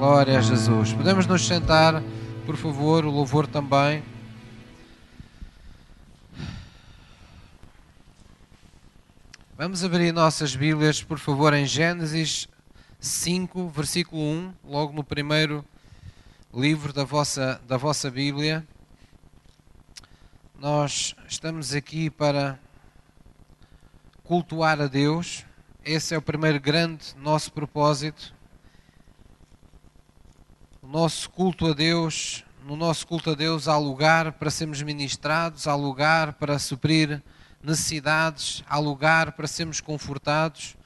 Glória a Jesus. Podemos nos sentar, por favor, o louvor também. Vamos abrir nossas Bíblias, por favor, em Gênesis 5, versículo 1, logo no primeiro livro da vossa, da vossa Bíblia. Nós estamos aqui para cultuar a Deus. Esse é o primeiro grande nosso propósito. Nosso culto a Deus, no nosso culto a Deus há lugar para sermos ministrados, há lugar para suprir necessidades, há lugar para sermos confortados,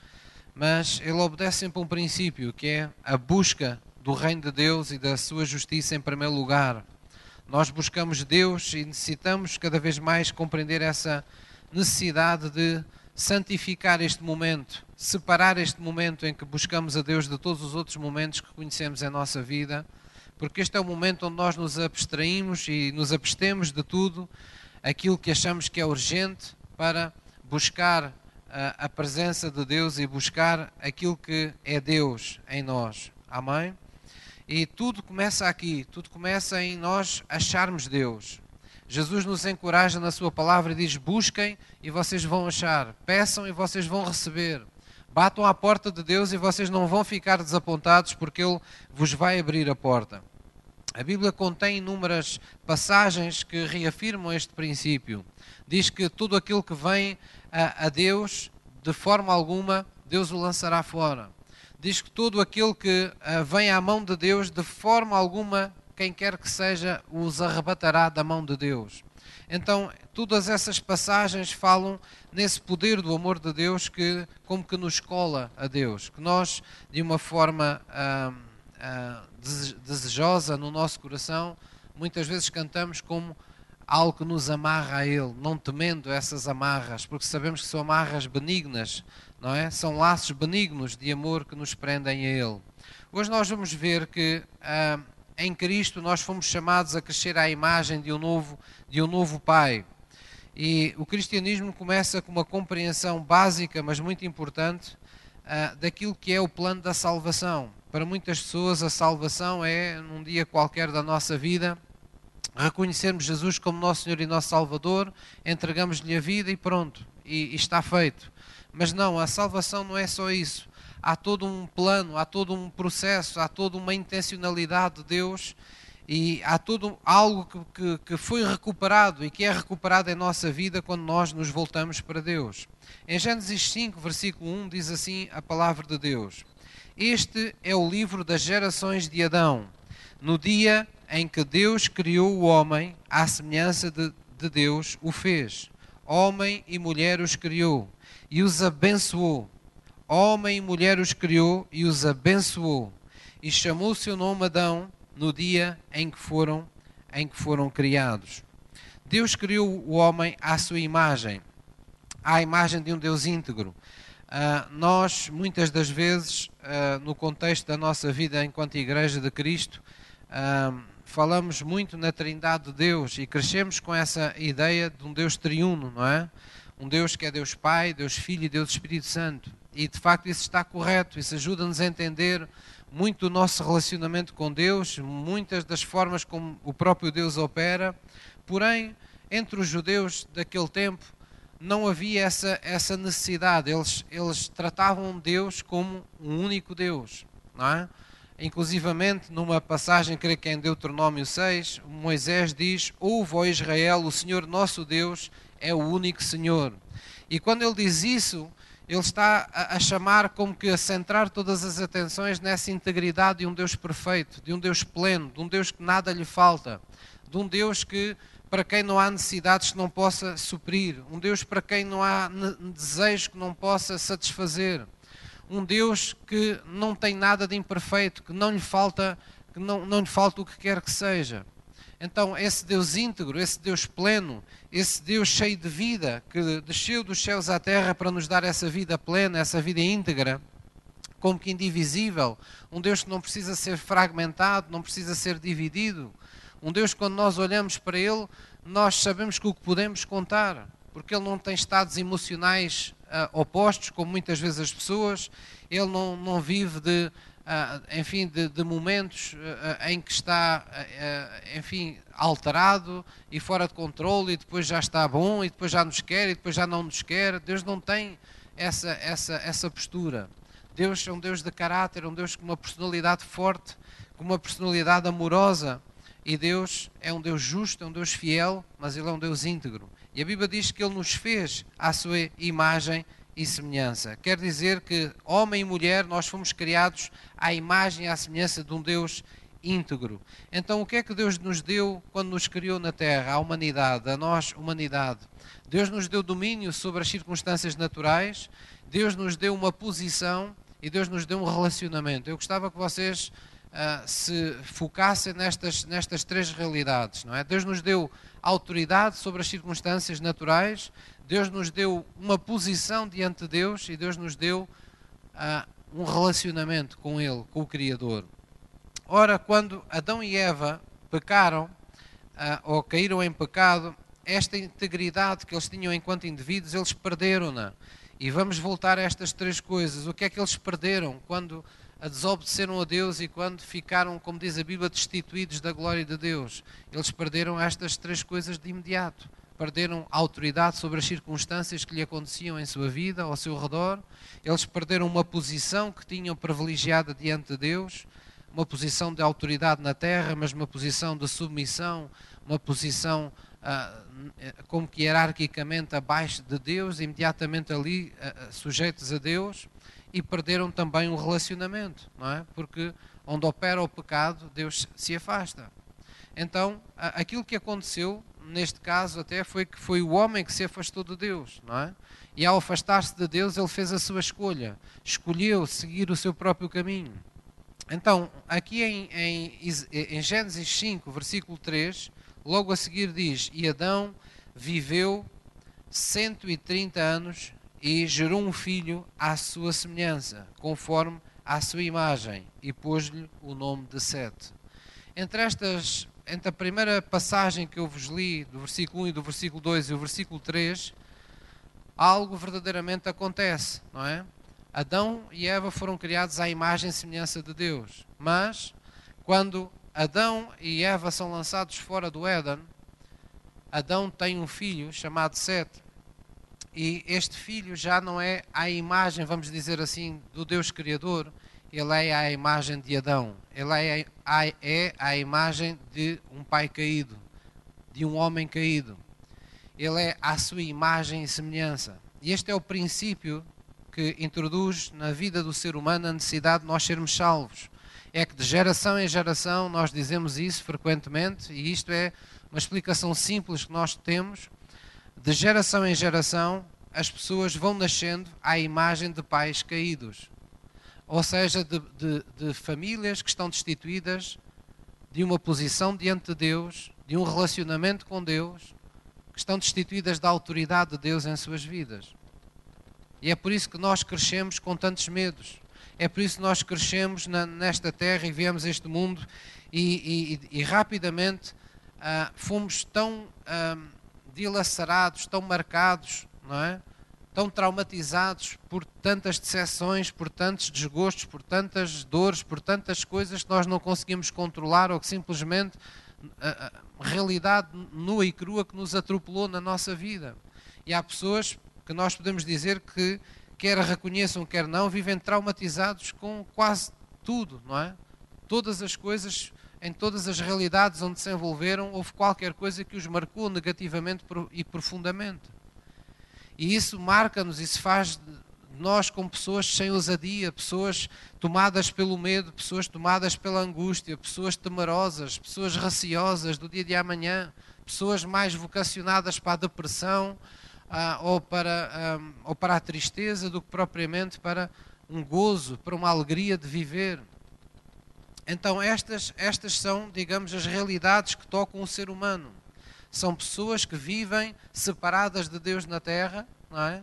mas ele obedece sempre a um princípio, que é a busca do reino de Deus e da sua justiça em primeiro lugar. Nós buscamos Deus e necessitamos cada vez mais compreender essa necessidade de santificar este momento, separar este momento em que buscamos a Deus de todos os outros momentos que conhecemos em nossa vida, porque este é o momento onde nós nos abstraímos e nos abstemos de tudo aquilo que achamos que é urgente para buscar a, presença de Deus e buscar aquilo que é Deus em nós. Amém? E tudo começa aqui, tudo começa em nós acharmos Deus. Jesus nos encoraja na Sua palavra e diz: Busquem e vocês vão achar, peçam e vocês vão receber, batam à porta de Deus e vocês não vão ficar desapontados porque Ele vos vai abrir a porta. A Bíblia contém inúmeras passagens que reafirmam este princípio diz que tudo aquilo que vem a, a Deus, de forma alguma, Deus o lançará fora. Diz que tudo aquilo que uh, vem à mão de Deus, de forma alguma, quem quer que seja, os arrebatará da mão de Deus. Então, todas essas passagens falam nesse poder do amor de Deus que, como que nos cola a Deus, que nós, de uma forma uh, uh, desejosa no nosso coração, muitas vezes cantamos como algo que nos amarra a Ele, não temendo essas amarras, porque sabemos que são amarras benignas, não é? São laços benignos de amor que nos prendem a Ele. Hoje nós vamos ver que ah, em Cristo nós fomos chamados a crescer à imagem de um novo, de um novo Pai. E o cristianismo começa com uma compreensão básica, mas muito importante, ah, daquilo que é o plano da salvação. Para muitas pessoas, a salvação é num dia qualquer da nossa vida reconhecermos Jesus como nosso Senhor e nosso Salvador, entregamos-lhe a vida e pronto, e, e, está feito. Mas não, a salvação não é só isso. Há todo um plano, há todo um processo, há toda uma intencionalidade de Deus e há todo algo que, que, que foi recuperado e que é recuperado em nossa vida quando nós nos voltamos para Deus. Em Gênesis 5, versículo 1, diz assim a palavra de Deus: Este é o livro das gerações de Adão. No dia em que Deus criou o homem, à semelhança de, de Deus o fez. Homem e mulher os criou e os abençoou. Homem e mulher os criou e os abençoou. E chamou seu nome Adão no dia em que foram, em que foram criados. Deus criou o homem à sua imagem, à imagem de um Deus íntegro. Uh, nós, muitas das vezes, uh, no contexto da nossa vida enquanto Igreja de Cristo, uh, falamos muito na Trindade de Deus e crescemos com essa ideia de um Deus triuno, não é? Um Deus que é Deus Pai, Deus Filho e Deus Espírito Santo. E de facto isso está correto, isso ajuda-nos a entender muito o nosso relacionamento com Deus, muitas das formas como o próprio Deus opera. Porém, entre os judeus daquele tempo não havia essa, essa necessidade, eles, eles tratavam Deus como um único Deus, não é? Inclusivamente, numa passagem, creio que é em Deuteronômio 6, Moisés diz: Ouve, ó Israel, o Senhor nosso Deus é o único Senhor. E quando ele diz isso, ele está a, a, chamar como que a centrar todas as atenções nessa integridade de um Deus perfeito, de um Deus pleno, de um Deus que nada lhe falta, de um Deus que para quem não há necessidades que não possa suprir, um Deus para quem não há desejo que não possa satisfazer um Deus que não tem nada de imperfeito, que não lhe falta, que não, não lhe falta o que quer que seja. Então, esse Deus íntegro, esse Deus pleno, esse Deus cheio de vida, que desceu dos céus à terra para nos dar essa vida plena, essa vida íntegra, como que indivisível, um Deus que não precisa ser fragmentado, não precisa ser dividido, um Deus que quando nós olhamos para Ele, nós sabemos que o que podemos contar, porque Ele não tem estados emocionais uh, opostos, como muitas vezes as pessoas. Ele não, não vive de enfim, de, de momentos em que está, enfim, alterado e fora de controle e depois já está bom e depois já nos quer e depois já não nos quer. Deus não tem essa, essa, essa postura. Deus é um Deus de caráter, um Deus com uma personalidade forte, com uma personalidade amorosa. E Deus é um Deus justo, é um Deus fiel, mas Ele é um Deus íntegro. E a Bíblia diz que Ele nos fez à sua imagem e semelhança. Quer dizer que, homem e mulher, nós fomos criados à imagem e à semelhança de um Deus íntegro. Então, o que é que Deus nos deu quando nos criou na Terra, à humanidade, a nós, humanidade? Deus nos deu domínio sobre as circunstâncias naturais, Deus nos deu uma posição e Deus nos deu um relacionamento. Eu gostava que vocês uh, se focassem nestas, nestas três realidades. Não é? Deus nos deu autoridade sobre as circunstâncias naturais, Deus nos deu uma posição diante de Deus e Deus nos deu uh, um relacionamento com Ele, com o Criador. Ora, quando Adão e Eva pecaram, uh, ou caíram em pecado, esta integridade que eles tinham enquanto indivíduos, eles perderam-na. E vamos voltar a estas três coisas. O que é que eles perderam quando a desobedeceram a Deus e quando ficaram, como diz a Bíblia, destituídos da glória de Deus? Eles perderam estas três coisas de imediato. Perderam autoridade sobre as circunstâncias que lhe aconteciam em sua vida, ao seu redor. Eles perderam uma posição que tinham privilegiada diante de Deus uma posição de autoridade na terra, mas uma posição de submissão, uma posição ah, como que hierarquicamente abaixo de Deus, imediatamente ali ah, sujeitos a Deus, e perderam também o relacionamento, não é? Porque onde opera o pecado, Deus se afasta. Então, aquilo que aconteceu neste caso até foi que foi o homem que se afastou de Deus, não é? E ao afastar-se de Deus, ele fez a sua escolha, escolheu seguir o seu próprio caminho. Então, aqui em, em, em, Gênesis 5, versículo 3, logo a seguir diz: E Adão viveu 130 anos e gerou um filho à sua semelhança, conforme à sua imagem, e pôs-lhe o nome de Sete. Entre estas, entre a primeira passagem que eu vos li, do versículo 1 e do versículo 2 e o versículo 3, algo verdadeiramente acontece, não é? Adão e Eva foram criados à imagem e semelhança de Deus. Mas, quando Adão e Eva são lançados fora do Éden, Adão tem um filho chamado Sete. E este filho já não é a imagem, vamos dizer assim, do Deus Criador, ele é a imagem de Adão. Ele é é a imagem de um pai caído, de um homem caído. Ele é a sua imagem e semelhança. E este é o princípio que introduz na vida do ser humano a necessidade de nós sermos salvos. É que de geração em geração nós dizemos isso frequentemente, e isto é uma explicação simples que nós temos. De geração em geração, as pessoas vão nascendo à imagem de pais caídos, ou seja, de, de, de famílias que estão destituídas de uma posição diante de Deus, de um relacionamento com Deus, que estão destituídas da autoridade de Deus em suas vidas. E é por isso que nós crescemos com tantos medos. É por isso que nós crescemos na, nesta terra e viemos este mundo e, e, e rapidamente uh, fomos tão uh, dilacerados, tão marcados, não é? Tão traumatizados por tantas decepções, por tantos desgostos, por tantas dores, por tantas coisas que nós não conseguimos controlar ou que simplesmente a, a realidade nua e crua que nos atropelou na nossa vida. E há pessoas que nós podemos dizer que, quer reconheçam, quer não, vivem traumatizados com quase tudo, não é? Todas as coisas, em todas as realidades onde se envolveram, houve qualquer coisa que os marcou negativamente e profundamente. E isso marca-nos se faz nós como pessoas sem ousadia, pessoas tomadas pelo medo, pessoas tomadas pela angústia, pessoas temerosas, pessoas receosas do dia de amanhã, pessoas mais vocacionadas para a depressão, ah, ou, para, ah, ou para a tristeza do que propriamente para um gozo, para uma alegria de viver. Então, estas, estas são, digamos, as realidades que tocam o ser humano. São pessoas que vivem separadas de Deus na terra, não é?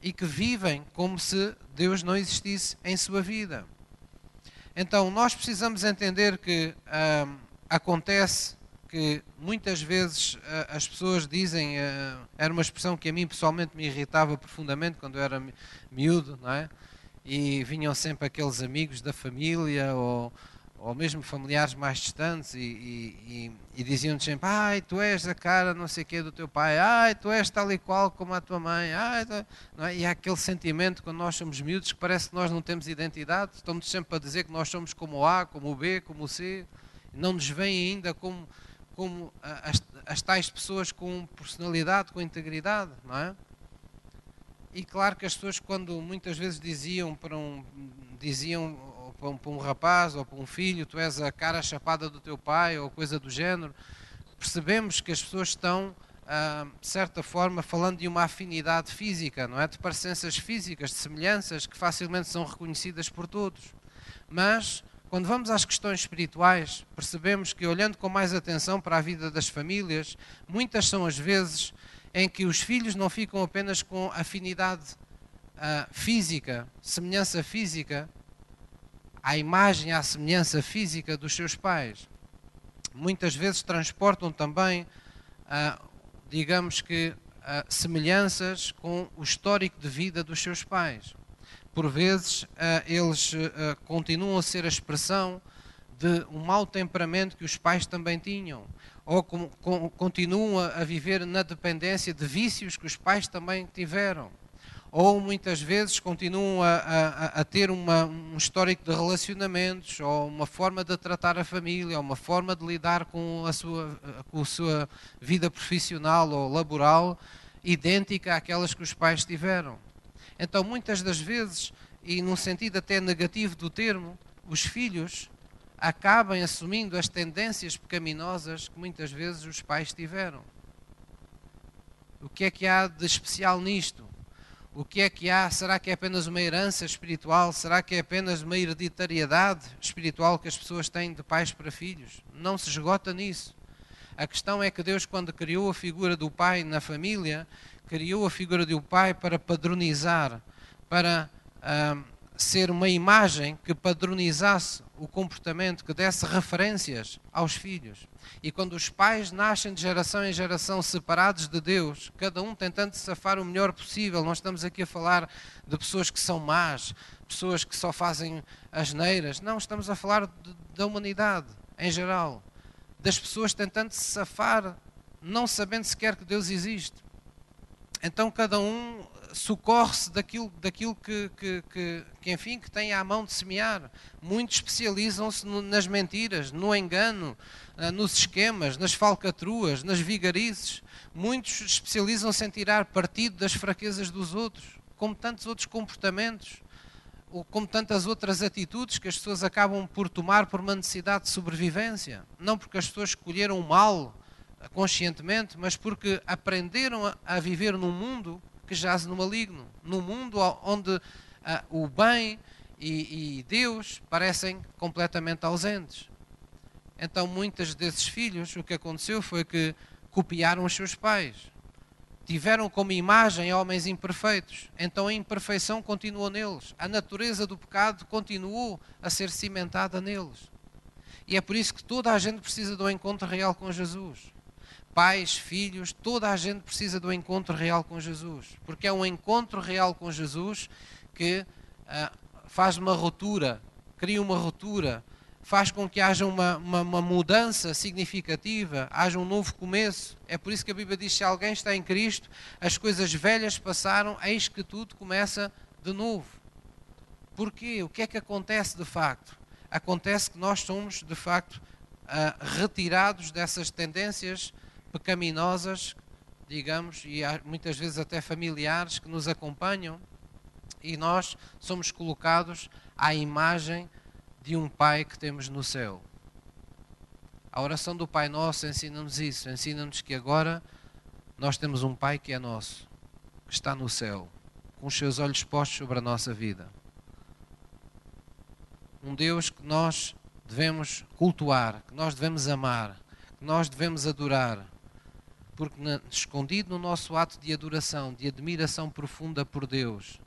E que vivem como se Deus não existisse em sua vida. Então, nós precisamos entender que acontece que muitas vezes as pessoas dizem, uh, era uma expressão que a mim pessoalmente me irritava profundamente quando eu era miúdo, não é? e vinham sempre aqueles amigos da família ou, ou mesmo familiares mais distantes e, e, e diziam sempre, ai, tu és a cara não sei quê do teu pai, ai, tu és tal e qual como a tua mãe, ai, é? e há aquele sentimento quando nós somos miúdos que parece que nós não temos identidade, estamos sempre a dizer que nós somos como o A, como o B, como o C, não nos veem ainda como, como as, as tais pessoas com personalidade, com integridade, não é? E claro que as pessoas quando muitas vezes diziam para um diziam para um, para um rapaz ou para um filho, tu és a cara chapada do teu pai ou coisa do género, percebemos que as pessoas estão ah, de certa forma falando de uma afinidade física, não é? De parecenças físicas, de semelhanças que facilmente são reconhecidas por todos. Mas quando vamos às questões espirituais, percebemos que olhando com mais atenção para a vida das famílias, muitas são as vezes em que os filhos não ficam apenas com afinidade uh, física, semelhança física, à imagem, à semelhança física dos seus pais. Muitas vezes transportam também, uh, digamos que, uh, semelhanças com o histórico de vida dos seus pais. Por vezes, eles continuam a ser a expressão de um mau temperamento que os pais também tinham ou continuam a viver na dependência de vícios que os pais também tiveram, ou muitas vezes continuam a, a, a ter uma, um histórico de relacionamentos, ou uma forma de tratar a família, ou uma forma de lidar com a sua, com a sua vida profissional ou laboral idêntica àquelas que os pais tiveram. Então, muitas das vezes, e num sentido até negativo do termo, os filhos acabem assumindo as tendências pecaminosas que muitas vezes os pais tiveram. O que é que há de especial nisto? O que é que há? Será que é apenas uma herança espiritual? Será que é apenas uma hereditariedade espiritual que as pessoas têm de pais para filhos? Não se esgota nisso. A questão é que Deus, quando criou a figura do pai na família, criou a figura do pai para padronizar, para ah, ser uma imagem que padronizasse o comportamento, que desse referências aos filhos. E quando os pais nascem de geração em geração separados de Deus, cada um tentando safar o melhor possível, nós estamos aqui a falar de pessoas que são más, pessoas que só fazem asneiras. Não, estamos a falar de, da humanidade em geral. Das pessoas tentando se safar, não sabendo sequer que Deus existe. Então cada um socorre-se daquilo, daquilo que, que, que, que, enfim, que tem à mão de semear. Muitos especializam-se nas mentiras, no engano, ah, nos esquemas, nas falcatruas, nas vigarizes. Muitos especializam-se em tirar partido das fraquezas dos outros, como tantos outros comportamentos, ou como tantas outras atitudes que as pessoas acabam por tomar por uma necessidade de sobrevivência. Não porque as pessoas escolheram o mal conscientemente, mas porque aprenderam a viver num mundo que jaz no maligno, no mundo onde ah, o bem e, e Deus parecem completamente ausentes. Então, muitos desses filhos, o que aconteceu foi que copiaram os seus pais. Tiveram como imagem homens imperfeitos. Então, a imperfeição continuou neles. A natureza do pecado continuou a ser cimentada neles. E é por isso que toda a gente precisa do encontro real com Jesus pais, filhos, toda a gente precisa do encontro real com Jesus, porque é um encontro real com Jesus que uh, faz uma ruptura, cria uma ruptura, faz com que haja uma, uma, uma, mudança significativa, haja um novo começo. É por isso que a Bíblia diz: se alguém está em Cristo, as coisas velhas passaram, eis que tudo começa de novo. Porquê? O que é que acontece de facto? Acontece que nós somos, de facto, uh, retirados dessas tendências pecaminosas, digamos, e muitas vezes até familiares que nos acompanham, e nós somos colocados à imagem de um Pai que temos no céu. A oração do Pai Nosso ensina-nos isso, ensina-nos que agora nós temos um Pai que é nosso, que está no céu, com os seus olhos postos sobre a nossa vida. Um Deus que nós devemos cultuar, que nós devemos amar, que nós devemos adorar, porque escondido no nosso ato de adoração, de admiração profunda por Deus,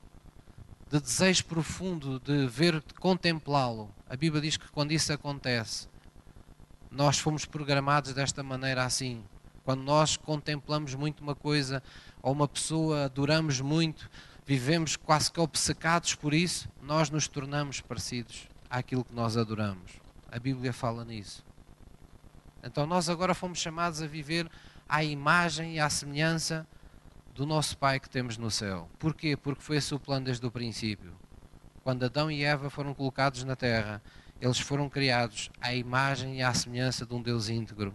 de desejo profundo de ver, de contemplá-lo, a Bíblia diz que quando isso acontece, nós fomos programados desta maneira assim. Quando nós contemplamos muito uma coisa ou uma pessoa, adoramos muito, vivemos quase que obcecados por isso, nós nos tornamos parecidos àquilo que nós adoramos. A Bíblia fala nisso. Então nós agora fomos chamados a viver à imagem e à semelhança do nosso Pai que temos no céu. Porquê? Porque foi esse o plano desde o princípio. Quando Adão e Eva foram colocados na terra, eles foram criados à imagem e à semelhança de um Deus íntegro,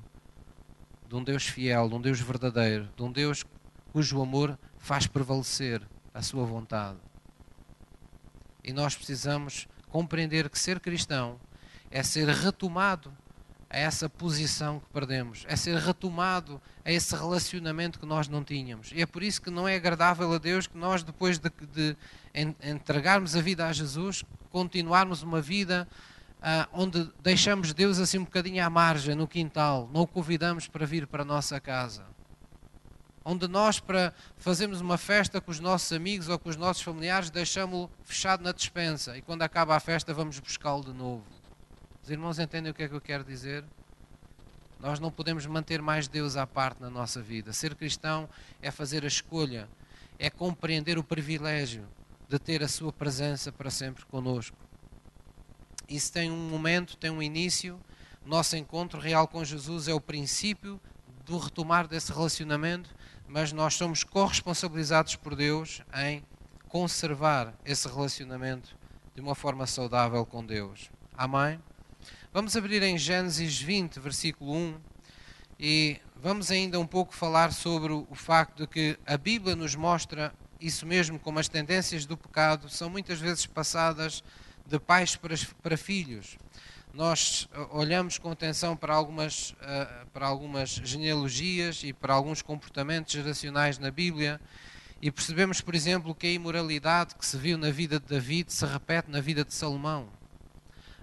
de um Deus fiel, de um Deus verdadeiro, de um Deus cujo amor faz prevalecer a sua vontade. E nós precisamos compreender que ser cristão é ser retomado a essa posição que perdemos, é ser retomado a esse relacionamento que nós não tínhamos. E é por isso que não é agradável a Deus que nós, depois de, de entregarmos a vida a Jesus, continuarmos uma vida uh, onde deixamos Deus assim um bocadinho à margem, no quintal, não o convidamos para vir para a nossa casa. Onde nós, para fazermos uma festa com os nossos amigos ou com os nossos familiares, deixamos-lo fechado na despensa e quando acaba a festa vamos buscá-lo de novo. Os irmãos entendem o que é que eu quero dizer? Nós não podemos manter mais Deus à parte na nossa vida. Ser cristão é fazer a escolha, é compreender o privilégio de ter a Sua presença para sempre conosco. Isso tem um momento, tem um início. Nosso encontro real com Jesus é o princípio do retomar desse relacionamento, mas nós somos corresponsabilizados por Deus em conservar esse relacionamento de uma forma saudável com Deus. Amém? Vamos abrir em Gênesis 20, versículo 1, e vamos ainda um pouco falar sobre o facto de que a Bíblia nos mostra isso mesmo, como as tendências do pecado são muitas vezes passadas de pais para, para filhos. Nós eh, olhamos com atenção para algumas, uh, para algumas genealogias e para alguns comportamentos geracionais na Bíblia e percebemos, por exemplo, que a imoralidade que se viu na vida de David se repete na vida de Salomão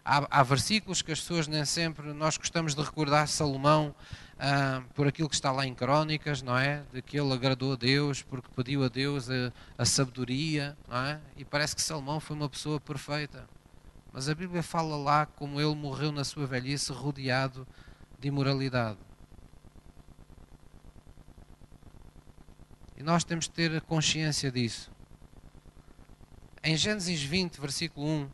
há, há, versículos que as pessoas nem sempre, nós gostamos de recordar Salomão ah, por aquilo que está lá em Crónicas, não é? De que ele agradou a Deus porque pediu a Deus a, a sabedoria, não é? E parece que Salomão foi uma pessoa perfeita. Mas a Bíblia fala lá como ele morreu na sua velhice rodeado de imoralidade. E nós temos de ter consciência disso. Em Gênesis 20, versículo 1,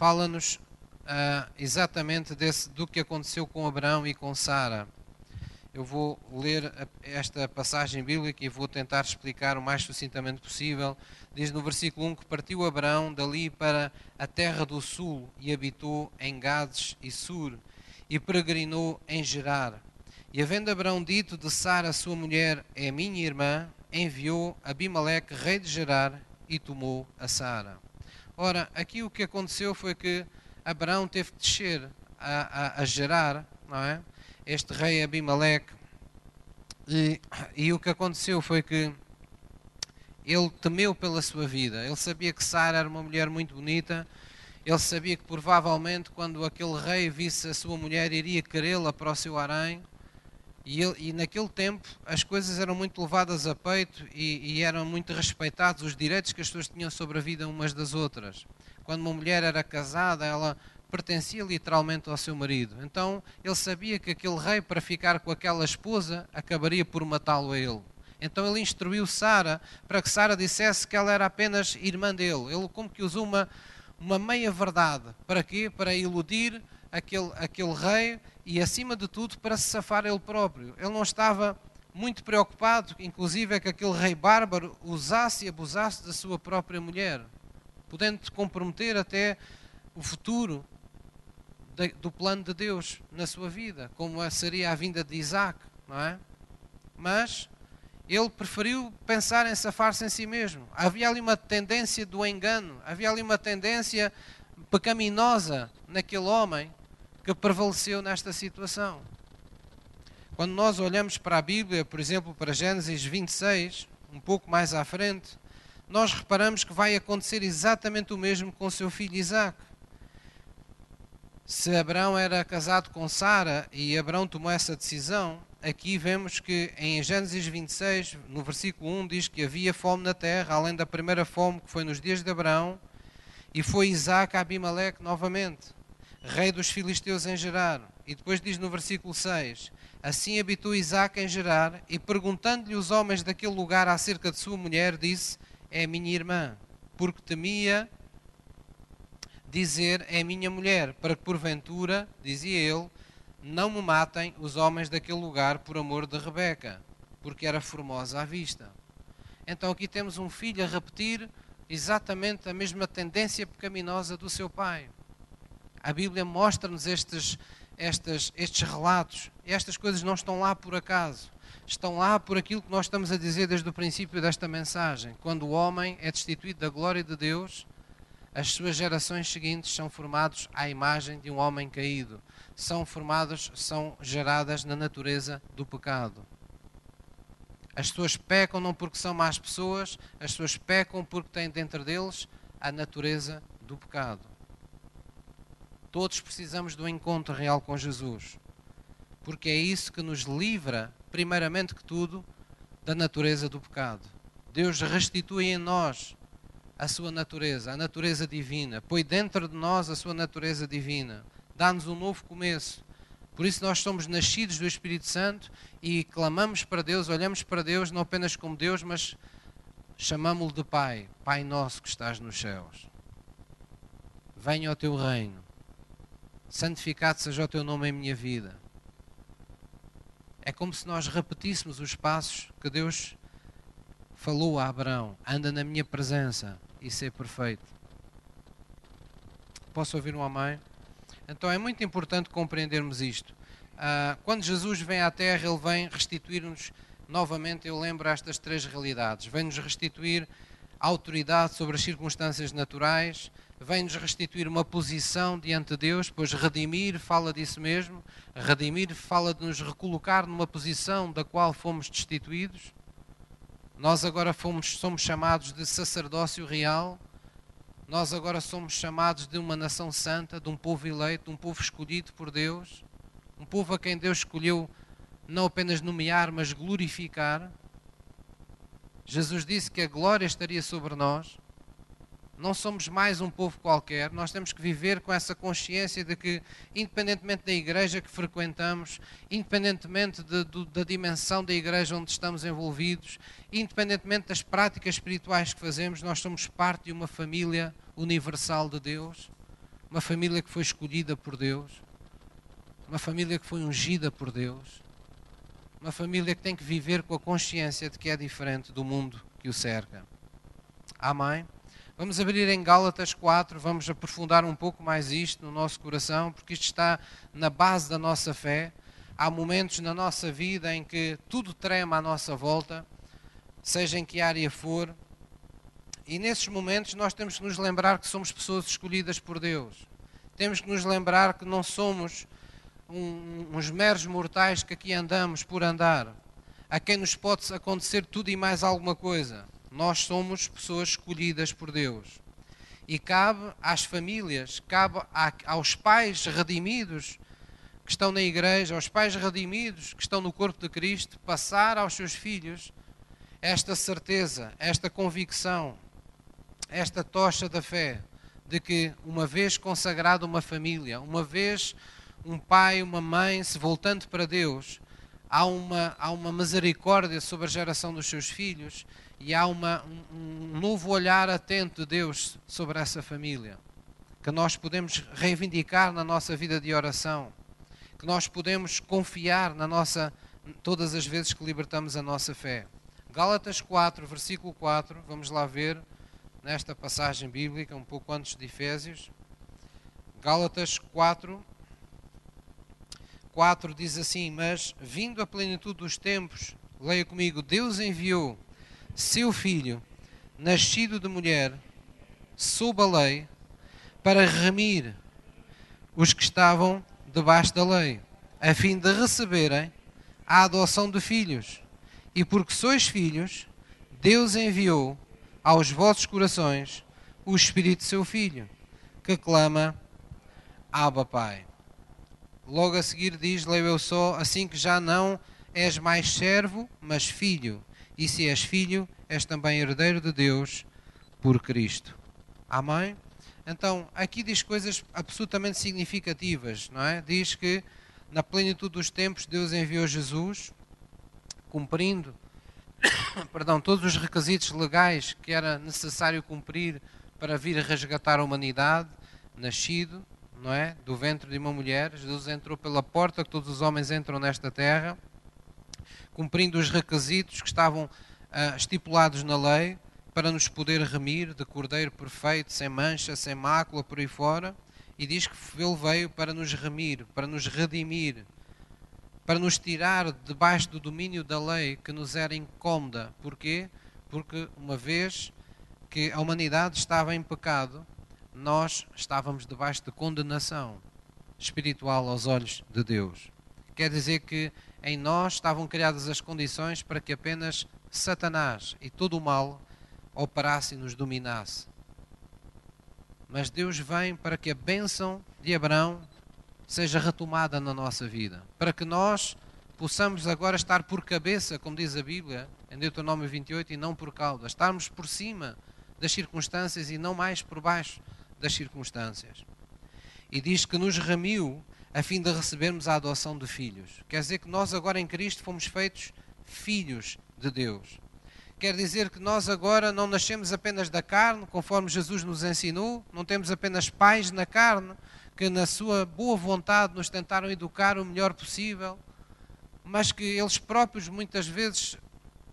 fala-nos uh, exatamente desse, do que aconteceu com Abraão e com Sara. Eu vou ler esta passagem bíblica e vou tentar explicar o mais sucintamente possível. Diz no versículo 1 que partiu Abraão dali para a terra do sul e habitou em Gades e Sur e peregrinou em Gerar. E havendo Abraão dito de Sara, sua mulher, é minha irmã, enviou Abimeleque, rei de Gerar, e tomou a Sara. Ora, aqui o que aconteceu foi que Abraão teve que descer a, a, a gerar, não é? Este rei Abimeleque. E, e o que aconteceu foi que ele temeu pela sua vida. Ele sabia que Sara era uma mulher muito bonita. Ele sabia que provavelmente quando aquele rei visse a sua mulher iria querê-la para o seu harém. E, ele, e, naquele tempo as coisas eram muito levadas a peito e, e, eram muito respeitados os direitos que as pessoas tinham sobre a vida umas das outras. Quando uma mulher era casada, ela pertencia literalmente ao seu marido. Então ele sabia que aquele rei, para ficar com aquela esposa, acabaria por matá-lo a ele. Então ele instruiu Sara para que Sara dissesse que ela era apenas irmã dele. Ele como que usou uma, uma meia verdade. Para quê? Para iludir aquele, aquele rei e, acima de tudo, para se safar ele próprio. Ele não estava muito preocupado, inclusive, é que aquele rei bárbaro usasse e abusasse da sua própria mulher, podendo comprometer até o futuro do plano de Deus na sua vida, como seria a vinda de Isaac, não é? Mas ele preferiu pensar em safar-se em si mesmo. Havia ali uma tendência do engano, havia ali uma tendência pecaminosa naquele homem que prevaleceu nesta situação. Quando nós olhamos para a Bíblia, por exemplo, para Gênesis 26, um pouco mais à frente, nós reparamos que vai acontecer exatamente o mesmo com seu filho Isaac. Se Abraão era casado com Sara e Abraão tomou essa decisão, aqui vemos que em Gênesis 26, no versículo 1, diz que havia fome na terra, além da primeira fome que foi nos dias de Abraão, e foi Isaac a Abimeleque novamente rei dos filisteus em Gerar. E depois diz no versículo 6: Assim habitou Isaac em Gerar, e perguntando-lhe os homens daquele lugar acerca de sua mulher, disse: é minha irmã, porque temia dizer é minha mulher, para que porventura, dizia ele, não me matem os homens daquele lugar por amor de Rebeca, porque era formosa à vista. Então aqui temos um filho a repetir exatamente a mesma tendência pecaminosa do seu pai. A Bíblia mostra-nos estes, estes, estes relatos. Estas coisas não estão lá por acaso. Estão lá por aquilo que nós estamos a dizer desde o princípio desta mensagem. Quando o homem é destituído da glória de Deus, as suas gerações seguintes são formados à imagem de um homem caído. São formados, são geradas na natureza do pecado. As pessoas pecam não porque são más pessoas, as pessoas pecam porque têm dentro deles a natureza do pecado. Todos precisamos do encontro real com Jesus, porque é isso que nos livra, primeiramente que tudo, da natureza do pecado. Deus restitui em nós a sua natureza, a natureza divina, põe dentro de nós a sua natureza divina, dá-nos um novo começo. Por isso nós somos nascidos do Espírito Santo e clamamos para Deus, olhamos para Deus não apenas como Deus, mas chamamos-lo de Pai, Pai nosso que estás nos céus. Venha o teu reino. Santificado seja o teu nome em minha vida. É como se nós repetíssemos os passos que Deus falou a Abraão: anda na minha presença e ser perfeito. Posso ouvir um amém? Então é muito importante compreendermos isto. Uh, quando Jesus vem à Terra, Ele vem restituir-nos novamente, eu lembro estas três realidades. Vem-nos restituir autoridade sobre as circunstâncias naturais, vem-nos restituir uma posição diante de Deus, pois redimir fala disso mesmo. Redimir fala de nos recolocar numa posição da qual fomos destituídos. Nós agora fomos, somos chamados de sacerdócio real. Nós agora somos chamados de uma nação santa, de um povo eleito, de um povo escolhido por Deus. Um povo a quem Deus escolheu não apenas nomear, mas glorificar. Jesus disse que a glória estaria sobre nós não somos mais um povo qualquer, nós temos que viver com essa consciência de que, independentemente da igreja que frequentamos, independentemente de, da dimensão da igreja onde estamos envolvidos, independentemente das práticas espirituais que fazemos, nós somos parte de uma família universal de Deus, uma família que foi escolhida por Deus, uma família que foi ungida por Deus, uma família que tem que viver com a consciência de que é diferente do mundo que o cerca. Amém? Vamos abrir em Gálatas 4, vamos aprofundar um pouco mais isto no nosso coração, porque isto está na base da nossa fé. Há momentos na nossa vida em que tudo trema à nossa volta, seja em que área for, e nesses momentos nós temos que nos lembrar que somos pessoas escolhidas por Deus. Temos que nos lembrar que não somos um, uns meros mortais que aqui andamos por andar, a quem nos pode acontecer tudo e mais alguma coisa. Nós somos pessoas escolhidas por Deus. E cabe às famílias, cabe aos pais redimidos que estão na igreja, aos pais redimidos que estão no corpo de Cristo, passar aos seus filhos esta certeza, esta convicção, esta tocha da fé de que, uma vez consagrada uma família, uma vez um pai, uma mãe se voltando para Deus, há uma, há uma misericórdia sobre a geração dos seus filhos e há uma, um, um novo olhar atento de Deus sobre essa família, que nós podemos reivindicar na nossa vida de oração, que nós podemos confiar na nossa, todas as vezes que libertamos a nossa fé. Gálatas 4, versículo 4, vamos lá ver nesta passagem bíblica, um pouco antes de Efésios. Gálatas 4, 4 diz assim: Mas vindo a plenitude dos tempos, leia comigo, Deus enviou seu filho, nascido de mulher, sob a lei, para remir os que estavam debaixo da lei, a fim de receberem a adoção de filhos. E porque sois filhos, Deus enviou aos vossos corações o Espírito de seu Filho, que clama: Abba, Pai. Logo a seguir diz, leio eu só, assim que já não és mais servo, mas filho e se és filho, és também herdeiro de Deus por Cristo. Amém? Então, aqui diz coisas absolutamente significativas, não é? Diz que na plenitude dos tempos Deus enviou Jesus, cumprindo perdão, todos os requisitos legais que era necessário cumprir para vir resgatar a humanidade, nascido, não é, do ventre de uma mulher, Jesus entrou pela porta que todos os homens entram nesta terra, cumprindo os requisitos que estavam uh, estipulados na lei para nos poder remir de cordeiro perfeito, sem mancha, sem mácula, por aí fora, e diz que ele veio para nos remir, para nos redimir, para nos tirar debaixo do domínio da lei que nos era incómoda. Porquê? Porque uma vez que a humanidade estava em pecado, nós estávamos debaixo de condenação espiritual aos olhos de Deus. Quer dizer que em nós estavam criadas as condições para que apenas Satanás e todo o mal operasse e nos dominasse. Mas Deus vem para que a bênção de Abraão seja retomada na nossa vida, para que nós possamos agora estar por cabeça, como diz a Bíblia, em Deuteronômio 28, e não por cauda, estarmos por cima das circunstâncias e não mais por baixo das circunstâncias. E diz que nos remiu a fim de recebermos a adoção de filhos. Quer dizer que nós agora em Cristo fomos feitos filhos de Deus. Quer dizer que nós agora não nascemos apenas da carne, conforme Jesus nos ensinou, não temos apenas pais na carne, que na sua boa vontade nos tentaram educar o melhor possível, mas que eles próprios muitas vezes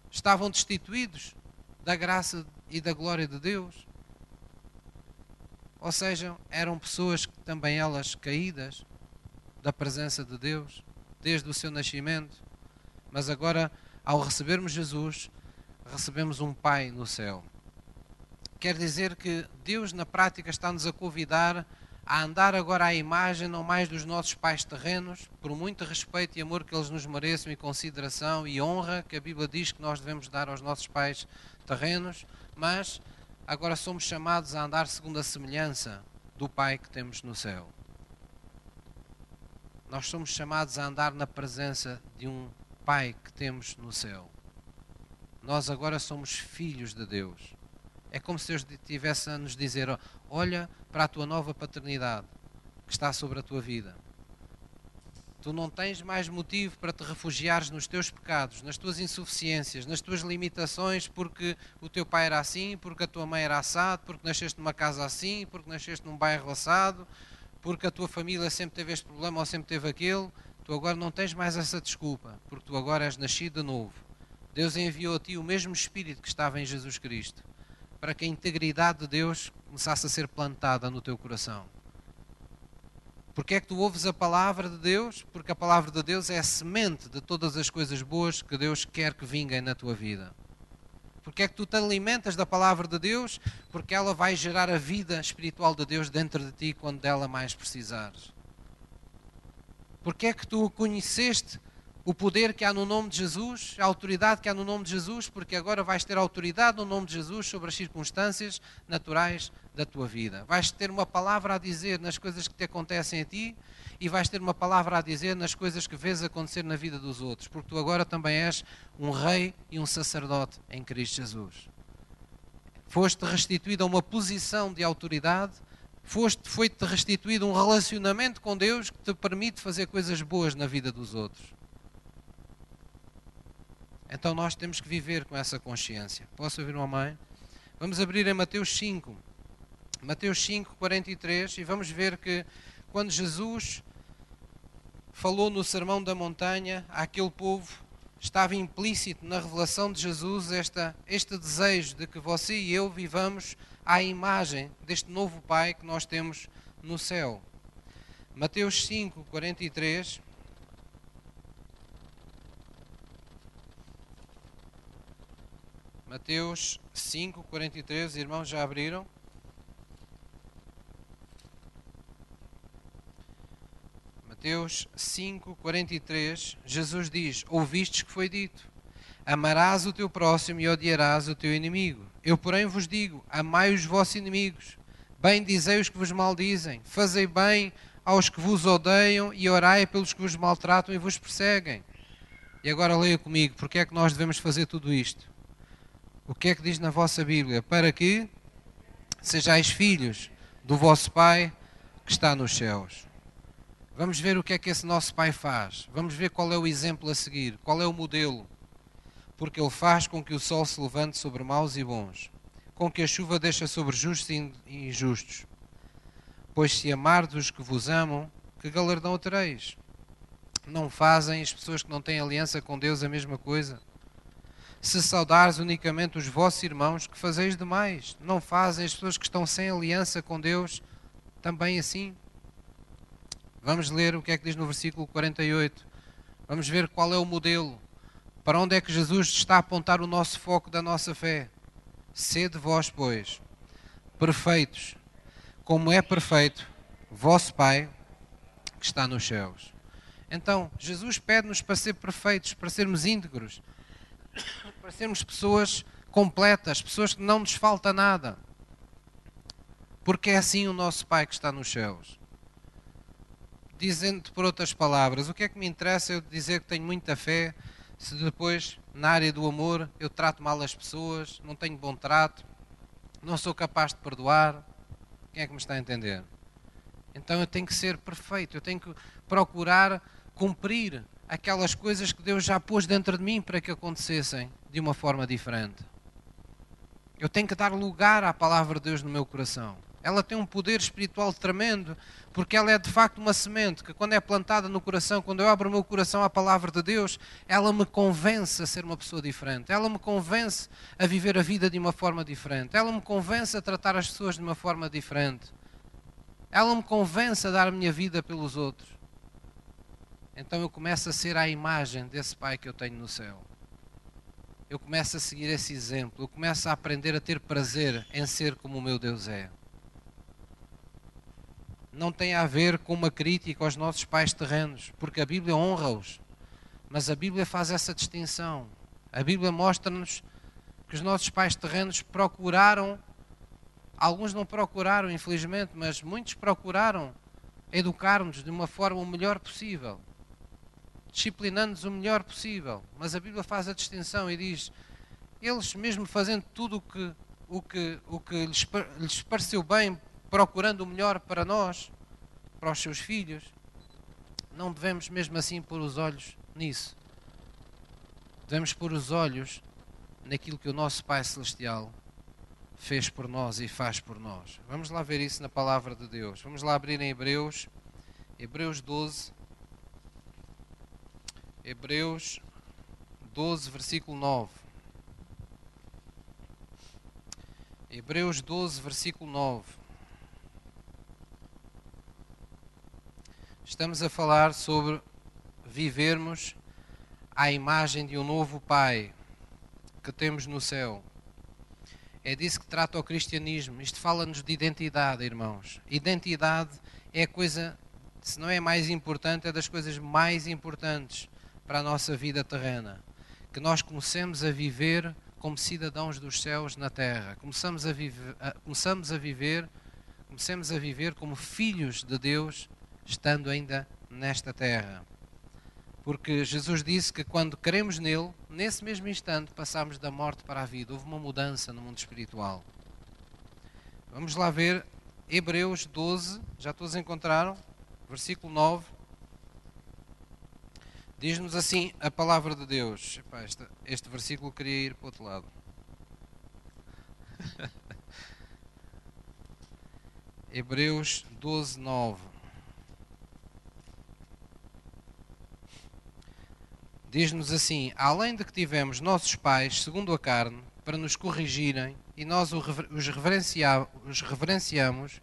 estavam destituídos da graça e da glória de Deus. Ou seja, eram pessoas que também elas caídas da presença de Deus desde o seu nascimento, mas agora ao recebermos Jesus, recebemos um Pai no céu. Quer dizer que Deus na prática está-nos a convidar a andar agora à imagem não mais dos nossos pais terrenos, por muito respeito e amor que eles nos mereçam, e consideração e honra que a Bíblia diz que nós devemos dar aos nossos pais terrenos, mas agora somos chamados a andar segundo a semelhança do Pai que temos no céu. Nós somos chamados a andar na presença de um Pai que temos no céu. Nós agora somos filhos de Deus. É como se Deus estivesse a nos dizer: olha para a tua nova paternidade que está sobre a tua vida. Tu não tens mais motivo para te refugiares nos teus pecados, nas tuas insuficiências, nas tuas limitações, porque o teu pai era assim, porque a tua mãe era assado, porque nasceste numa casa assim, porque nasceste num bairro assado, porque a tua família sempre teve este problema ou sempre teve aquele. Tu agora não tens mais essa desculpa, porque tu agora és nascido de novo. Deus enviou a ti o mesmo Espírito que estava em Jesus Cristo para que a integridade de Deus começasse a ser plantada no teu coração. Porque é que tu ouves a palavra de Deus? Porque a palavra de Deus é a semente de todas as coisas boas que Deus quer que vinguem na tua vida. Porque é que tu te alimentas da palavra de Deus? Porque ela vai gerar a vida espiritual de Deus dentro de ti quando dela mais precisares. Porque é que tu conheceste o poder que há no nome de Jesus, a autoridade que há no nome de Jesus, porque agora vais ter autoridade no nome de Jesus sobre as circunstâncias naturais da tua vida. Vais ter uma palavra a dizer nas coisas que te acontecem a ti e vais ter uma palavra a dizer nas coisas que vês acontecer na vida dos outros, porque tu agora também és um rei e um sacerdote em Cristo Jesus. Foste restituído a uma posição de autoridade, foste, foi-te restituído um relacionamento com Deus que te permite fazer coisas boas na vida dos outros. Então nós temos que viver com essa consciência. Posso ouvir uma mãe? Vamos abrir em Mateus 5. Mateus 5, 43, e vamos ver que quando Jesus falou no Sermão da Montanha àquele povo, estava implícito na revelação de Jesus esta, este desejo de que você e eu vivamos à imagem deste novo Pai que nós temos no céu. Mateus 5, 43. Mateus 5, 43, irmãos já abriram? Mateus 5, 43, Jesus diz: Ouvistes que foi dito: Amarás o teu próximo e odiarás o teu inimigo. Eu, porém, vos digo: Amai os vossos inimigos, bem dizei os que vos maldizem, fazei bem aos que vos odeiam e orai pelos que vos maltratam e vos perseguem. E agora leia comigo: porque é que nós devemos fazer tudo isto? O que é que diz na vossa Bíblia? Para que sejais filhos do vosso Pai que está nos céus. Vamos ver o que é que esse nosso Pai faz. Vamos ver qual é o exemplo a seguir, qual é o modelo. porque Ele faz com que o sol se levante sobre maus e bons, com que a chuva deixa sobre justos e injustos. Pois se amardes os que vos amam, que galardão tereis? Não fazem as pessoas que não têm aliança com Deus a mesma coisa? Se saudares unicamente os vossos irmãos, que fazeis demais? Não fazem as pessoas que estão sem aliança com Deus também assim? Vamos ler o que é que diz no versículo 48. Vamos ver qual é o modelo. Para onde é que Jesus está a apontar o nosso foco da nossa fé? Sede vós, pois, perfeitos, como é perfeito vosso Pai que está nos céus. Então, Jesus pede-nos para ser perfeitos, para sermos íntegros, para sermos pessoas completas, pessoas que não nos falta nada. Porque é assim o nosso Pai que está nos céus. Dizendo por outras palavras, o que é que me interessa eu dizer que tenho muita fé se depois, na área do amor, eu trato mal as pessoas, não tenho bom trato, não sou capaz de perdoar? Quem é que me está a entender? Então eu tenho que ser perfeito, eu tenho que procurar cumprir aquelas coisas que Deus já pôs dentro de mim para que acontecessem de uma forma diferente. Eu tenho que dar lugar à palavra de Deus no meu coração. Ela tem um poder espiritual tremendo, porque ela é de facto uma semente que, quando é plantada no coração, quando eu abro o meu coração à palavra de Deus, ela me convence a ser uma pessoa diferente. Ela me convence a viver a vida de uma forma diferente. Ela me convence a tratar as pessoas de uma forma diferente. Ela me convence a dar a minha vida pelos outros. Então eu começo a ser a imagem desse Pai que eu tenho no céu. Eu começo a seguir esse exemplo. Eu começo a aprender a ter prazer em ser como o meu Deus é. Não tem a ver com uma crítica aos nossos pais terrenos, porque a Bíblia honra-os. Mas a Bíblia faz essa distinção. A Bíblia mostra-nos que os nossos pais terrenos procuraram Alguns não procuraram, infelizmente, mas muitos procuraram educar-nos de uma forma o melhor possível, disciplinando-nos o melhor possível. Mas a Bíblia faz a distinção e diz: eles, mesmo fazendo tudo o que, o que, o que lhes, lhes pareceu bem, procurando o melhor para nós, para os seus filhos, não devemos mesmo assim pôr os olhos nisso. Devemos pôr os olhos naquilo que o nosso Pai Celestial fez por nós e faz por nós. Vamos lá ver isso na palavra de Deus. Vamos lá abrir em Hebreus, Hebreus 12. Hebreus 12, versículo 9. Hebreus 12, versículo 9. Estamos a falar sobre vivermos à imagem de um novo Pai que temos no céu. É disso que trata o cristianismo. Isto fala-nos de identidade, irmãos. Identidade é a coisa, se não é mais importante, é das coisas mais importantes para a nossa vida terrena. Que nós comecemos a viver como cidadãos dos céus na terra. Começamos a, viver, a, começamos a viver, comecemos a viver como filhos de Deus, estando ainda nesta terra. Porque Jesus disse que quando cremos nele, nesse mesmo instante passamos da morte para a vida. Houve uma mudança no mundo espiritual. Vamos lá ver Hebreus 12, já todos encontraram? Versículo 9. Diz-nos assim a palavra de Deus. Epá, este, este versículo queria ir para o outro lado. Hebreus 12, 9. Diz-nos assim: além de que tivemos nossos pais, segundo a carne, para nos corrigirem, e nós os, reverencia, os reverenciamos,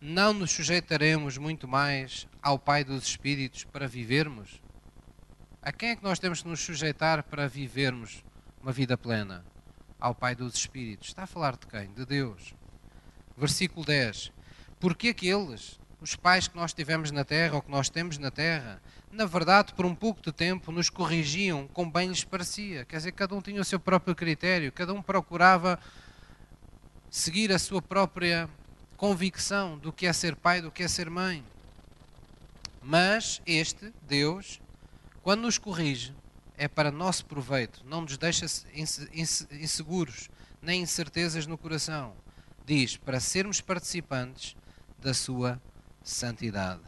não nos sujeitaremos muito mais ao Pai dos Espíritos para vivermos? A quem é que nós temos que nos sujeitar para vivermos uma vida plena? Ao Pai dos Espíritos. Está a falar de quem? De Deus. Versículo 10. Porque aqueles, os pais que nós tivemos na terra ou que nós temos na terra, na verdade, por um pouco de tempo, nos corrigiam como bem lhes parecia. Quer dizer, cada um tinha o seu próprio critério, cada um procurava seguir a sua própria convicção do que é ser pai, do que é ser mãe. Mas este, Deus, quando nos corrige, é para nosso proveito, não nos deixa inseguros, nem incertezas no coração. Diz, para sermos participantes da sua santidade.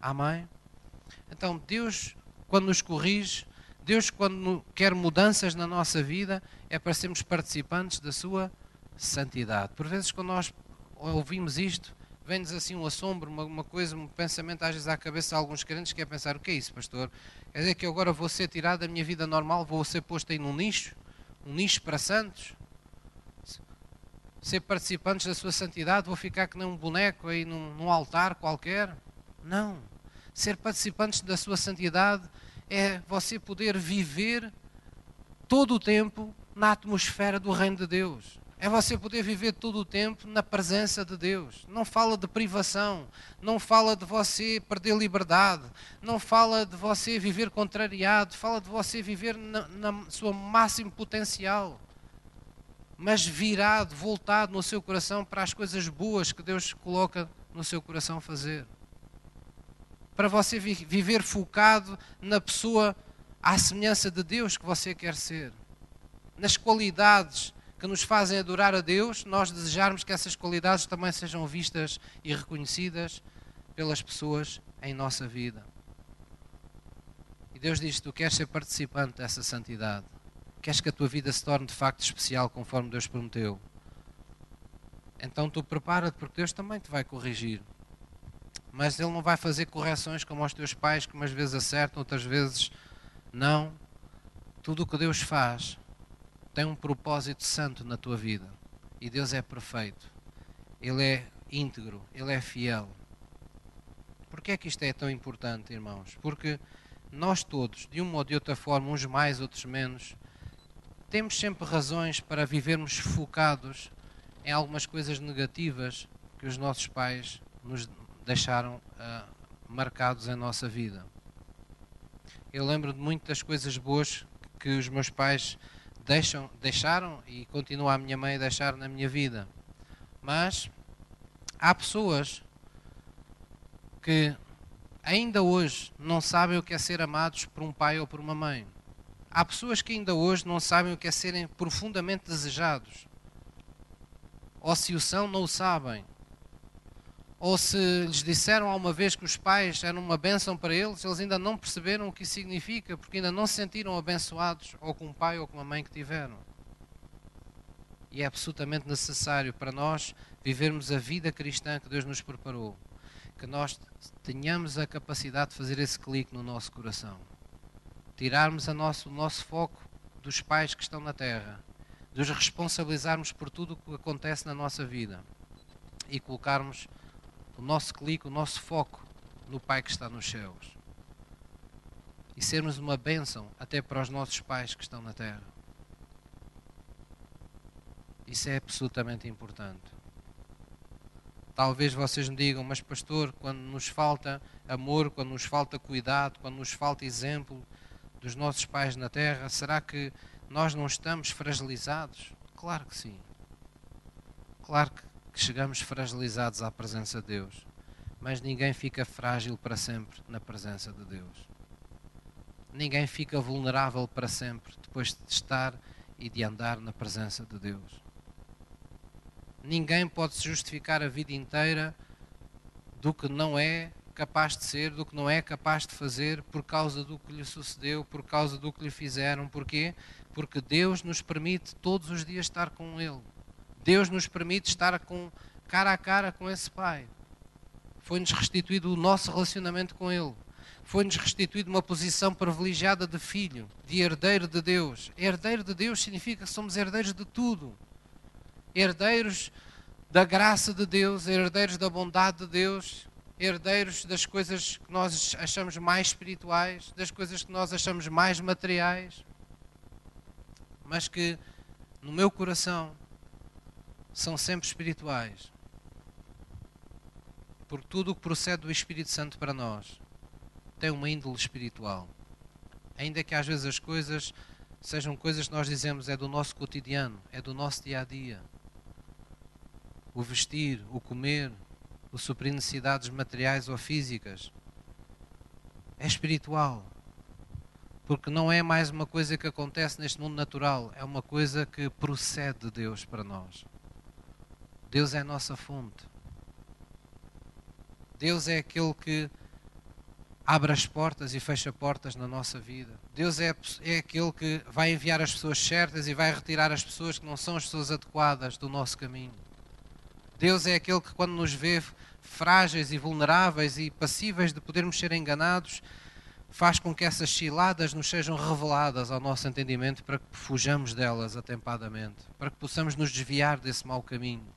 Amém? Então, Deus, quando nos corrige, Deus, quando quer mudanças na nossa vida, é para sermos participantes da sua santidade. Por vezes, quando nós ouvimos isto, vem-nos assim um assombro, uma, uma, coisa, um pensamento às vezes à cabeça de alguns crentes que é pensar, o que é isso, pastor? Quer dizer que eu agora vou ser tirado da minha vida normal, vou ser posto aí num nicho? Um nicho para santos? Ser participantes da sua santidade, vou ficar que nem um boneco aí num, num altar qualquer? Não. Ser participantes da sua santidade é você poder viver todo o tempo na atmosfera do reino de Deus é você poder viver todo o tempo na presença de Deus. Não fala de privação, não fala de você perder liberdade, não fala de você viver contrariado, fala de você viver na, na sua máximo potencial, mas virado, voltado no seu coração para as coisas boas que Deus coloca no seu coração fazer. Para você vi viver focado na pessoa à semelhança de Deus que você quer ser, nas qualidades que nos fazem adorar a Deus, nós desejarmos que essas qualidades também sejam vistas e reconhecidas pelas pessoas em nossa vida. E Deus diz: Tu queres ser participante dessa santidade, queres que a tua vida se torne de facto especial, conforme Deus prometeu. Então tu prepara-te, porque Deus também te vai corrigir. Mas Ele não vai fazer correções como os teus pais, que umas vezes acertam, outras vezes não. Tudo o que Deus faz tem um propósito santo na tua vida. E Deus é perfeito. Ele é íntegro, ele é fiel. Porquê é que isto é tão importante, irmãos? Porque nós todos, de uma ou de outra forma, uns mais, outros menos, temos sempre razões para vivermos focados em algumas coisas negativas que os nossos pais nos deixaram uh, marcados em nossa vida. Eu lembro de muitas coisas boas que os meus pais deixam, deixaram e continua a minha mãe a deixar na minha vida. Mas há pessoas que ainda hoje não sabem o que é ser amados por um pai ou por uma mãe. Há pessoas que ainda hoje não sabem o que é serem profundamente desejados. Ou se o são, não o sabem ou se lhes disseram alguma vez que os pais eram uma bênção para eles, eles ainda não perceberam o que isso significa, porque ainda não se sentiram abençoados ou com o pai ou com a mãe que tiveram. E é absolutamente necessário para nós vivermos a vida cristã que Deus nos preparou, que nós tenhamos a capacidade de fazer esse clique no nosso coração, tirarmos nosso, o nosso foco dos pais que estão na terra, de os responsabilizarmos por tudo o que acontece na nossa vida e colocarmos o nosso clique, o nosso foco no Pai que está nos céus. E sermos uma bênção até para os nossos pais que estão na terra. Isso é absolutamente importante. Talvez vocês me digam, mas pastor, quando nos falta amor, quando nos falta cuidado, quando nos falta exemplo dos nossos pais na terra, será que nós não estamos fragilizados? Claro que sim. Claro que que chegamos fragilizados à presença de Deus. Mas ninguém fica frágil para sempre na presença de Deus. Ninguém fica vulnerável para sempre depois de estar e de andar na presença de Deus. Ninguém pode se justificar a vida inteira do que não é capaz de ser, do que não é capaz de fazer por causa do que lhe sucedeu, por causa do que lhe fizeram. Porquê? Porque Deus nos permite todos os dias estar com Ele. Deus nos permite estar com, cara a cara com esse Pai. Foi-nos restituído o nosso relacionamento com Ele. Foi-nos restituído uma posição privilegiada de filho, de herdeiro de Deus. Herdeiro de Deus significa que somos herdeiros de tudo. Herdeiros da graça de Deus, herdeiros da bondade de Deus, herdeiros das coisas que nós achamos mais espirituais, das coisas que nós achamos mais materiais, mas que no meu coração são sempre espirituais. Porque tudo o que procede do Espírito Santo para nós tem uma índole espiritual. Ainda que às vezes as coisas sejam coisas que nós dizemos é do nosso cotidiano, é do nosso dia a dia. O vestir, o comer, o suprir necessidades materiais ou físicas. É espiritual. Porque não é mais uma coisa que acontece neste mundo natural, é uma coisa que procede de Deus para nós. Deus é a nossa fonte. Deus é aquele que abre as portas e fecha portas na nossa vida. Deus é, é aquele que vai enviar as pessoas certas e vai retirar as pessoas que não são as pessoas adequadas do nosso caminho. Deus é aquele que, quando nos vê frágeis e vulneráveis e passíveis de podermos ser enganados, faz com que essas ciladas nos sejam reveladas ao nosso entendimento para que fujamos delas atempadamente, para que possamos nos desviar desse mau caminho.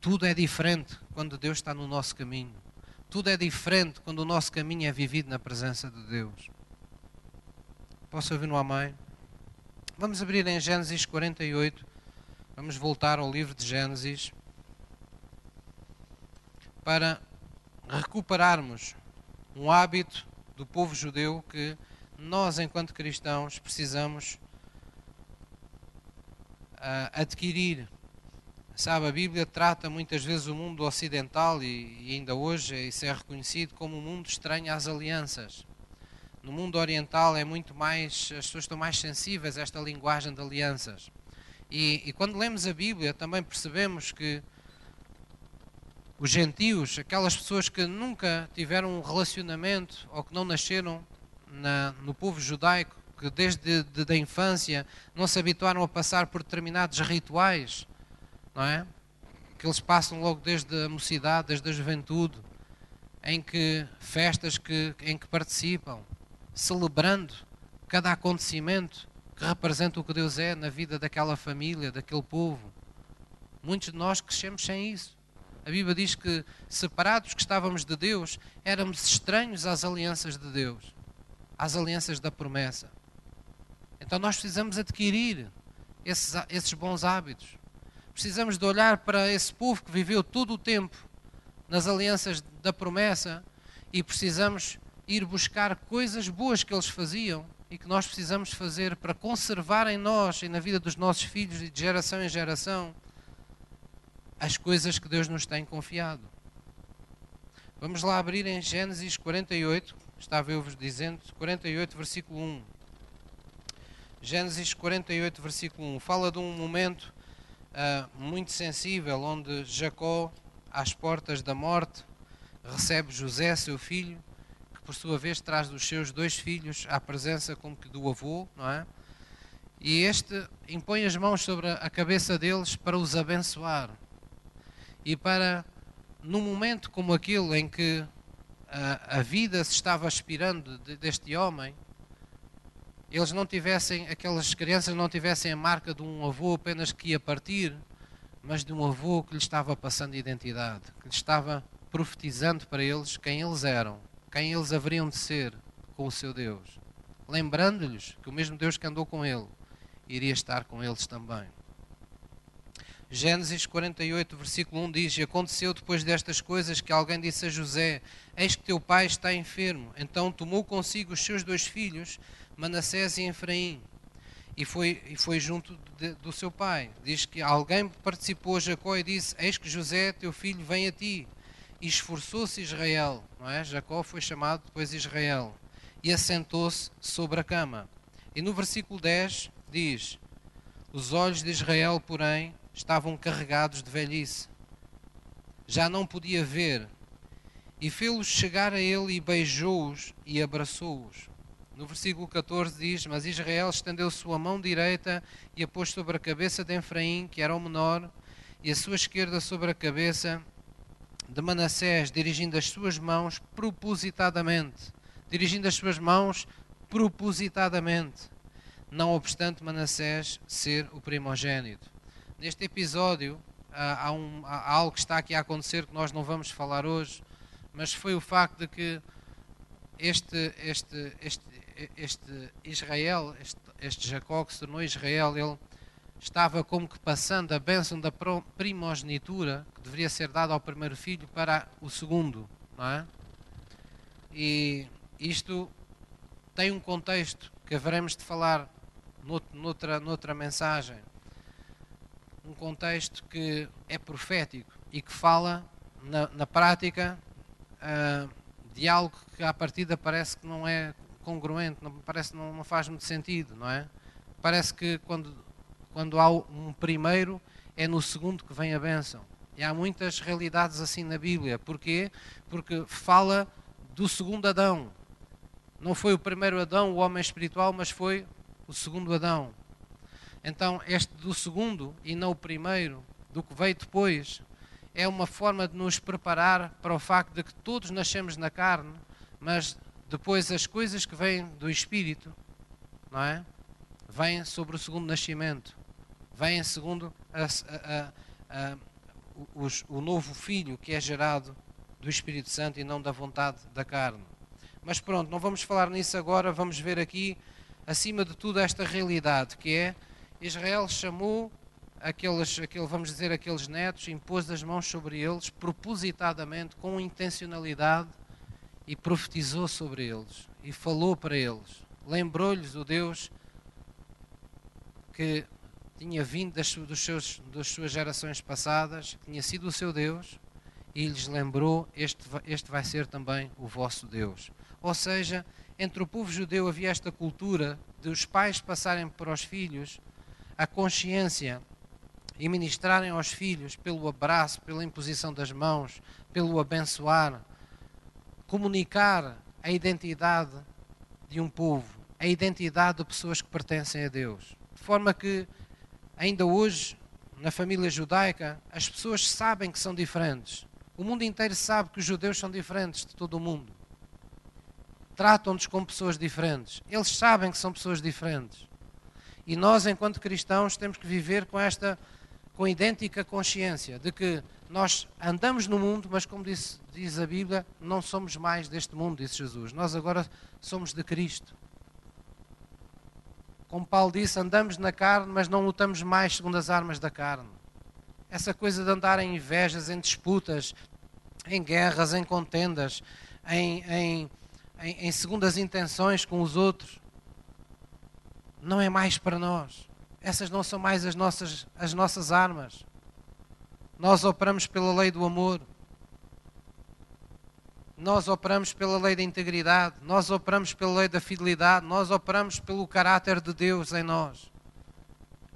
Tudo é diferente quando Deus está no nosso caminho. Tudo é diferente quando o nosso caminho é vivido na presença de Deus. Posso ouvir no Amém? Vamos abrir em Gênesis 48. Vamos voltar ao livro de Gênesis para recuperarmos um hábito do povo judeu que nós, enquanto cristãos, precisamos uh, adquirir Sabe, a Bíblia trata muitas vezes o mundo ocidental e, ainda hoje isso é reconhecido como um mundo estranho às alianças. No mundo oriental é muito mais, as pessoas estão mais sensíveis a esta linguagem de alianças. E, e quando lemos a Bíblia também percebemos que os gentios, aquelas pessoas que nunca tiveram um relacionamento ou que não nasceram na, no povo judaico, que desde de, de, a infância não se habituaram a passar por determinados rituais, não é? Que eles passam logo desde a mocidade, desde a juventude, em que festas que, em que participam, celebrando cada acontecimento que representa o que Deus é na vida daquela família, daquele povo. Muitos de nós crescemos sem isso. A Bíblia diz que, separados que estávamos de Deus, éramos estranhos às alianças de Deus, às alianças da promessa. Então nós precisamos adquirir esses, esses bons hábitos precisamos de olhar para esse povo que viveu todo o tempo nas alianças da promessa e precisamos ir buscar coisas boas que eles faziam e que nós precisamos fazer para conservar em nós e na vida dos nossos filhos e de geração em geração as coisas que Deus nos tem confiado. Vamos lá abrir em Gênesis 48, estava eu vos dizendo, 48, versículo 1. Gênesis 48, versículo 1. Fala de um momento uh, muito sensível, onde Jacó, às portas da morte, recebe José, seu filho, que por sua vez traz os seus dois filhos à presença como que do avô, não é? E este impõe as mãos sobre a cabeça deles para os abençoar. E para, num momento como aquele em que a, a vida se estava aspirando deste homem, eles não tivessem, aquelas crianças não tivessem a marca de um avô apenas que ia partir, mas de um avô que lhes estava passando identidade, que lhes estava profetizando para eles quem eles eram, quem eles haveriam de ser com o seu Deus, lembrando-lhes que o mesmo Deus que andou com ele iria estar com eles também. Gênesis 48, versículo 1 diz: E aconteceu depois destas coisas que alguém disse a José: Eis que teu pai está enfermo. Então tomou consigo os seus dois filhos Manassés e Efraim, e foi, e foi junto de, do seu pai. Diz que alguém participou, Jacó, e disse: Eis que José, teu filho, vem a ti. E esforçou-se Israel, não é? Jacó foi chamado depois Israel, e assentou-se sobre a cama. E no versículo 10 diz: Os olhos de Israel, porém, estavam carregados de velhice. Já não podia ver. E fê-los chegar a ele e beijou-os e abraçou-os. No versículo 14 diz: Mas Israel estendeu sua mão direita e a pôs sobre a cabeça de Efraim, que era o menor, e a sua esquerda sobre a cabeça de Manassés, dirigindo as suas mãos propositadamente. Dirigindo as suas mãos propositadamente. Não obstante Manassés ser o primogênito. Neste episódio, há, um, há algo que está aqui a acontecer que nós não vamos falar hoje, mas foi o facto de que este, este, este, este Israel, este, este Jacó que se tornou Israel, ele estava como que passando a bênção da primogenitura, que deveria ser dada ao primeiro filho, para o segundo, não é? E isto tem um contexto que haveremos de falar noutra, noutra mensagem. Um contexto que é profético e que fala, na, na prática, uh, de algo que à partida parece que não é congruente, não, parece não, não faz muito sentido, não é? Parece que quando, quando há um primeiro, é no segundo que vem a bênção. E há muitas realidades assim na Bíblia. Porquê? Porque fala do segundo Adão. Não foi o primeiro Adão, o homem espiritual, mas foi o segundo Adão. Então, este do segundo e não o primeiro, do que veio depois, é uma forma de nos preparar para o facto de que todos nascemos na carne, mas depois as coisas que vêm do Espírito, não é? Vêm sobre o segundo nascimento, vêm segundo a, a, a, os, o novo filho que é gerado do Espírito Santo e não da vontade da carne. Mas pronto, não vamos falar nisso agora, vamos ver aqui, acima de tudo, esta realidade que é Israel chamou aqueles, aquele, vamos dizer, aqueles netos, impôs as mãos sobre eles, propositadamente, com intencionalidade, e profetizou sobre eles, e falou para eles. Lembrou-lhes o Deus que tinha vindo das, dos seus, das suas gerações passadas, tinha sido o seu Deus, e lhes lembrou: este, este vai ser também o vosso Deus. Ou seja, entre o povo judeu havia esta cultura de os pais passarem para os filhos a consciência e ministrarem aos filhos pelo abraço, pela imposição das mãos, pelo abençoar, comunicar a identidade de um povo, a identidade de pessoas que pertencem a Deus. De forma que, ainda hoje, na família judaica, as pessoas sabem que são diferentes. O mundo inteiro sabe que os judeus são diferentes de todo o mundo. Tratam-nos como pessoas diferentes. Eles sabem que são pessoas diferentes. E nós, enquanto cristãos, temos que viver com esta com idêntica consciência de que nós andamos no mundo, mas como diz, diz a Bíblia, não somos mais deste mundo, disse Jesus. Nós agora somos de Cristo. Como Paulo disse, andamos na carne, mas não lutamos mais segundo as armas da carne. Essa coisa de andar em invejas, em disputas, em guerras, em contendas, em, em, em, em segundas intenções com os outros, não é mais para nós essas não são mais as nossas, as nossas armas. Nós operamos pela lei do amor. Nós operamos pela lei da integridade. Nós operamos pela lei da fidelidade. Nós operamos pelo caráter de Deus em nós.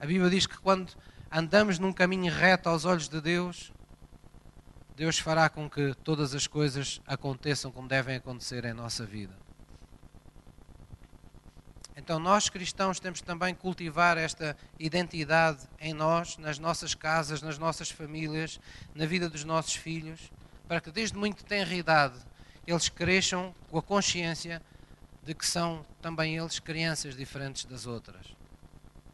A Bíblia diz que quando andamos num caminho reto aos olhos de Deus, Deus fará com que todas as coisas aconteçam como devem acontecer em nossa vida. Então, nós cristãos temos também cultivar esta identidade em nós, nas nossas casas, nas nossas famílias, na vida dos nossos filhos, para que desde muito tenra idade eles cresçam com a consciência de que são também eles crianças diferentes das outras.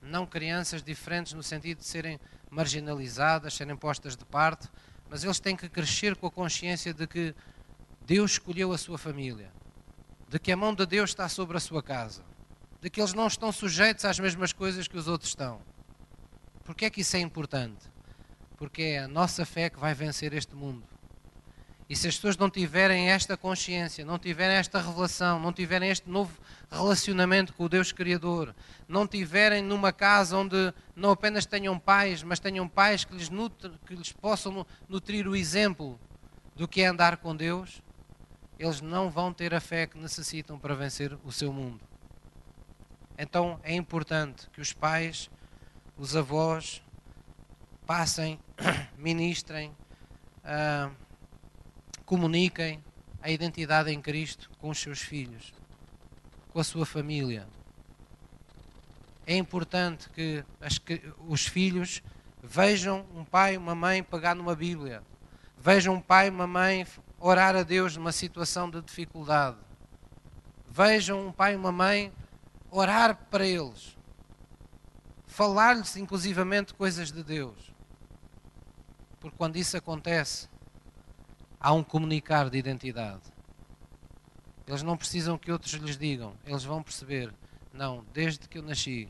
Não crianças diferentes no sentido de serem marginalizadas, serem postas de parte, mas eles têm que crescer com a consciência de que Deus escolheu a sua família, de que a mão de Deus está sobre a sua casa de que eles não estão sujeitos às mesmas coisas que os outros estão. Porquê é que isso é importante? Porque é a nossa fé que vai vencer este mundo. E se as pessoas não tiverem esta consciência, não tiverem esta revelação, não tiverem este novo relacionamento com o Deus Criador, não tiverem numa casa onde não apenas tenham pais, mas tenham pais que lhes, nutre, que lhes possam nutrir o exemplo do que é andar com Deus, eles não vão ter a fé que necessitam para vencer o seu mundo. Então é importante que os pais, os avós, passem, ministrem, uh, comuniquem a identidade em Cristo com os seus filhos, com a sua família. É importante que, as, os filhos vejam um pai e uma mãe pegar numa Bíblia, vejam um pai e uma mãe orar a Deus numa situação de dificuldade, vejam um pai e uma mãe orar para eles, falar-lhes inclusivamente coisas de Deus. Porque quando isso acontece, há um comunicar de identidade. Eles não precisam que outros lhes digam, eles vão perceber: não, desde que eu nasci,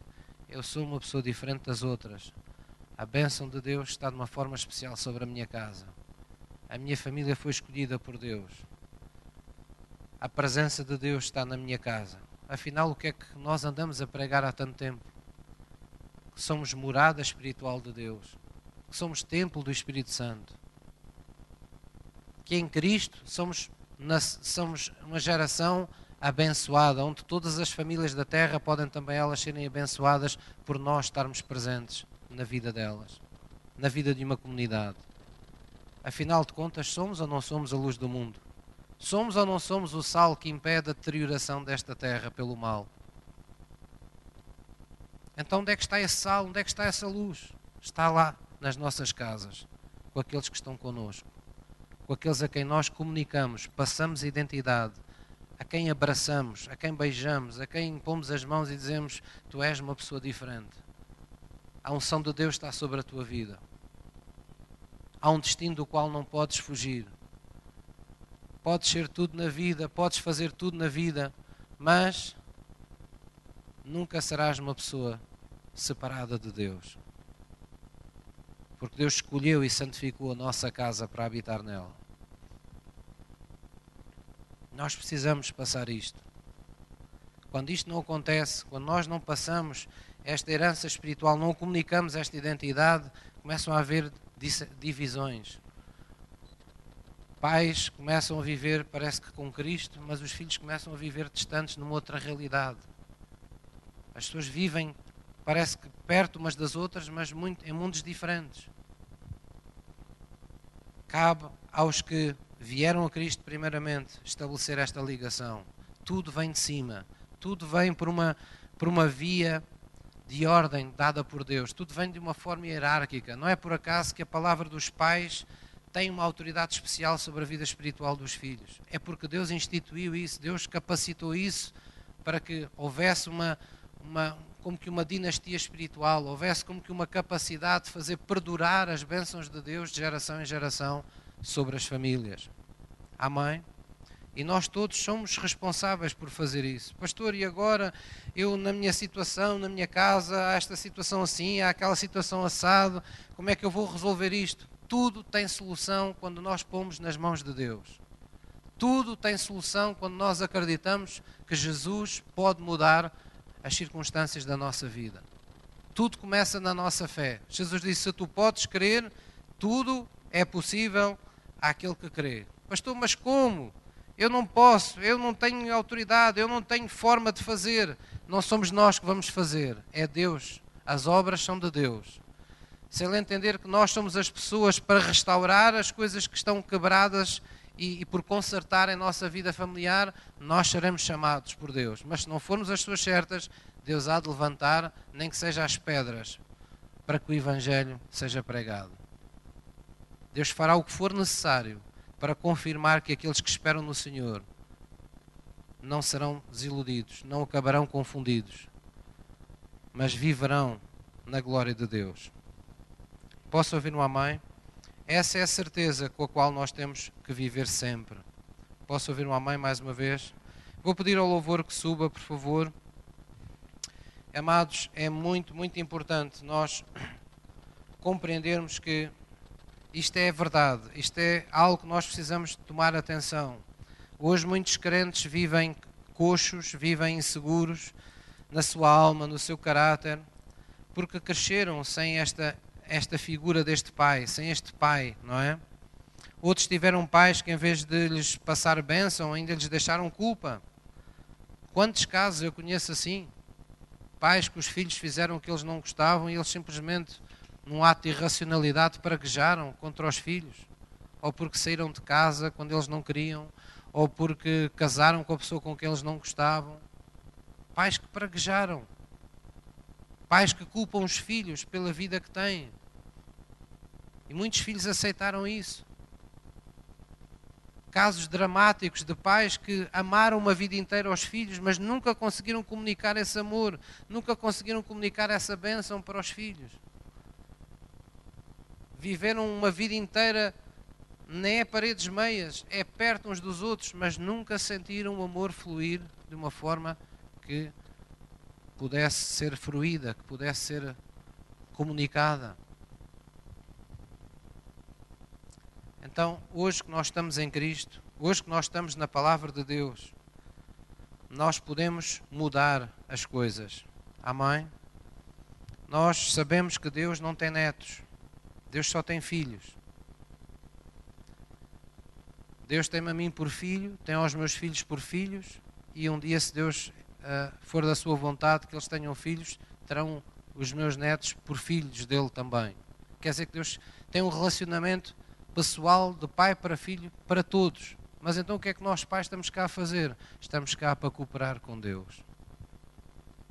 eu sou uma pessoa diferente das outras. A bênção de Deus está de uma forma especial sobre a minha casa. A minha família foi escolhida por Deus. A presença de Deus está na minha casa. Afinal, o que é que nós andamos a pregar há tanto tempo? Que somos morada espiritual de Deus, que somos templo do Espírito Santo, que em Cristo somos, somos uma geração abençoada, onde todas as famílias da terra podem também elas serem abençoadas por nós estarmos presentes na vida delas, na vida de uma comunidade. Afinal de contas, somos ou não somos a luz do mundo? Somos ou não somos o sal que impede a deterioração desta terra pelo mal? Então, onde é que está esse sal? Onde é que está essa luz? Está lá, nas nossas casas, com aqueles que estão connosco, com aqueles a quem nós comunicamos, passamos identidade, a quem abraçamos, a quem beijamos, a quem pomos as mãos e dizemos: Tu és uma pessoa diferente. A unção de Deus está sobre a tua vida. Há um destino do qual não podes fugir. Podes ser tudo na vida, podes fazer tudo na vida, mas nunca serás uma pessoa separada de Deus. Porque Deus escolheu e santificou a nossa casa para habitar nela. Nós precisamos passar isto. Quando isto não acontece, quando nós não passamos esta herança espiritual, não comunicamos esta identidade, começam a haver divisões. Pais começam a viver, parece que com Cristo, mas os filhos começam a viver distantes numa outra realidade. As pessoas vivem, parece que perto umas das outras, mas muito, em mundos diferentes. Cabe aos que vieram a Cristo primeiramente estabelecer esta ligação. Tudo vem de cima, tudo vem por uma, por uma via de ordem dada por Deus. Tudo vem de uma forma hierárquica. Não é por acaso que a palavra dos pais tem uma autoridade especial sobre a vida espiritual dos filhos. É porque Deus instituiu isso, Deus capacitou isso para que houvesse uma, uma como que uma dinastia espiritual, houvesse como que uma capacidade de fazer perdurar as bênçãos de Deus de geração em geração sobre as famílias. Amém? E nós todos somos responsáveis por fazer isso. Pastor, e agora eu na minha situação, na minha casa, há esta situação assim, há aquela situação assado, como é que eu vou resolver isto? Tudo tem solução quando nós pomos nas mãos de Deus. Tudo tem solução quando nós acreditamos que Jesus pode mudar as circunstâncias da nossa vida. Tudo começa na nossa fé. Jesus disse: Se tu podes crer, tudo é possível àquele que crê. Pastor, mas como? Eu não posso, eu não tenho autoridade, eu não tenho forma de fazer. Não somos nós que vamos fazer, é Deus. As obras são de Deus. Se ele entender que nós somos as pessoas para restaurar as coisas que estão quebradas e, e, por consertar em nossa vida familiar, nós seremos chamados por Deus. Mas se não formos as pessoas certas, Deus há de levantar, nem que seja as pedras, para que o Evangelho seja pregado. Deus fará o que for necessário para confirmar que aqueles que esperam no Senhor não serão desiludidos, não acabarão confundidos, mas viverão na glória de Deus. Posso ouvir uma mãe? Essa é a certeza com a qual nós temos que viver sempre. Posso ouvir uma mãe mais uma vez? Vou pedir ao louvor que suba, por favor. Amados, é muito, muito importante nós compreendermos que isto é verdade, isto é algo que nós precisamos tomar atenção. Hoje muitos crentes vivem coxos, vivem inseguros na sua alma, no seu caráter, porque cresceram sem esta, esta figura deste pai, sem este pai, não é? Outros tiveram pais que, em vez de lhes passar bênção, ainda lhes deixaram culpa. Quantos casos eu conheço assim? Pais que os filhos fizeram o que eles não gostavam e eles simplesmente num ato de irracionalidade, praguejaram contra os filhos, ou porque saíram de casa quando eles não queriam, ou porque casaram com a pessoa com quem eles não gostavam. Pais que praguejaram, pais que culpam os filhos pela vida que têm. E muitos filhos aceitaram isso. Casos dramáticos de pais que amaram uma vida inteira aos filhos, mas nunca conseguiram comunicar esse amor, nunca conseguiram comunicar essa bênção para os filhos viveram uma vida inteira nem é paredes meias, é perto uns dos outros, mas nunca sentiram o amor fluir de uma forma que pudesse ser fruída, que pudesse ser comunicada. Então, hoje que nós estamos em Cristo, hoje que nós estamos na palavra de Deus, nós podemos mudar as coisas. Amém? Nós sabemos que Deus não tem netos. Deus só tem filhos. Deus tem-me a mim por filho, tem aos meus filhos por filhos, e um dia, se Deus uh, for da sua vontade que eles tenham filhos, terão os meus netos por filhos dele também. Quer dizer que Deus tem um relacionamento pessoal de pai para filho para todos. Mas então o que é que nós pais estamos cá a fazer? Estamos cá para cooperar com Deus.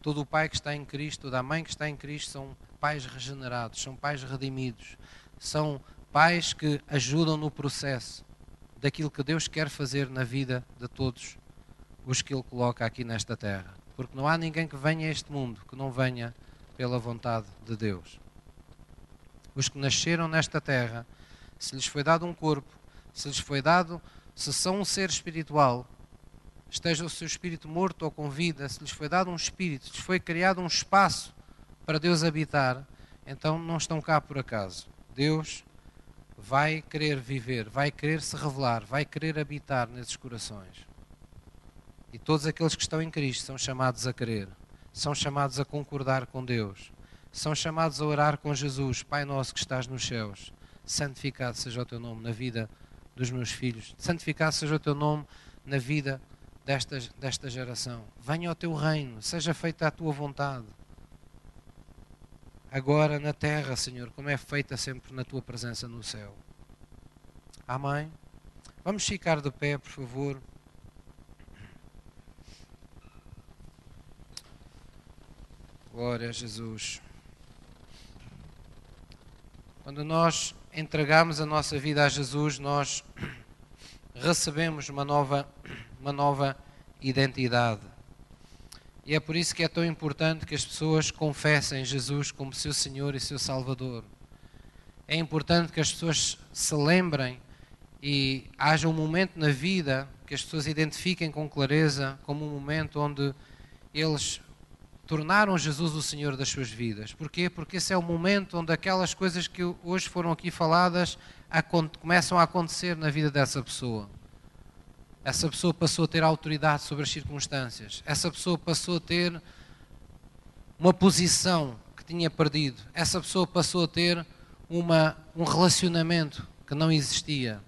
Todo o pai que está em Cristo, toda a mãe que está em Cristo são pais regenerados, são pais redimidos, são pais que ajudam no processo daquilo que Deus quer fazer na vida de todos os que Ele coloca aqui nesta terra. Porque não há ninguém que venha a este mundo que não venha pela vontade de Deus. Os que nasceram nesta terra, se lhes foi dado um corpo, se lhes foi dado, se são um ser espiritual, esteja o seu espírito morto ou com vida, se lhes foi dado um espírito, se lhes foi criado um espaço para Deus habitar, então não estão cá por acaso. Deus vai querer viver, vai querer se revelar, vai querer habitar nesses corações. E todos aqueles que estão em Cristo são chamados a querer, são chamados a concordar com Deus, são chamados a orar com Jesus, Pai nosso que estás nos céus, santificado seja o teu nome na vida dos meus filhos, santificado seja o teu nome na vida desta, desta geração. Venha ao teu reino, seja feita a tua vontade. Agora na terra, Senhor, como é feita sempre na tua presença no céu. Amém. Vamos ficar de pé, por favor. Glória a Jesus. Quando nós entregamos a nossa vida a Jesus, nós recebemos uma nova, uma nova identidade. E é por isso que é tão importante que as pessoas confessem Jesus como seu Senhor e seu Salvador. É importante que as pessoas se lembrem e haja um momento na vida que as pessoas identifiquem com clareza como um momento onde eles tornaram Jesus o Senhor das suas vidas. Porquê? Porque esse é o momento onde aquelas coisas que hoje foram aqui faladas começam a acontecer na vida dessa pessoa. Essa pessoa passou a ter autoridade sobre as circunstâncias. Essa pessoa passou a ter uma posição que tinha perdido. Essa pessoa passou a ter uma, um relacionamento que não existia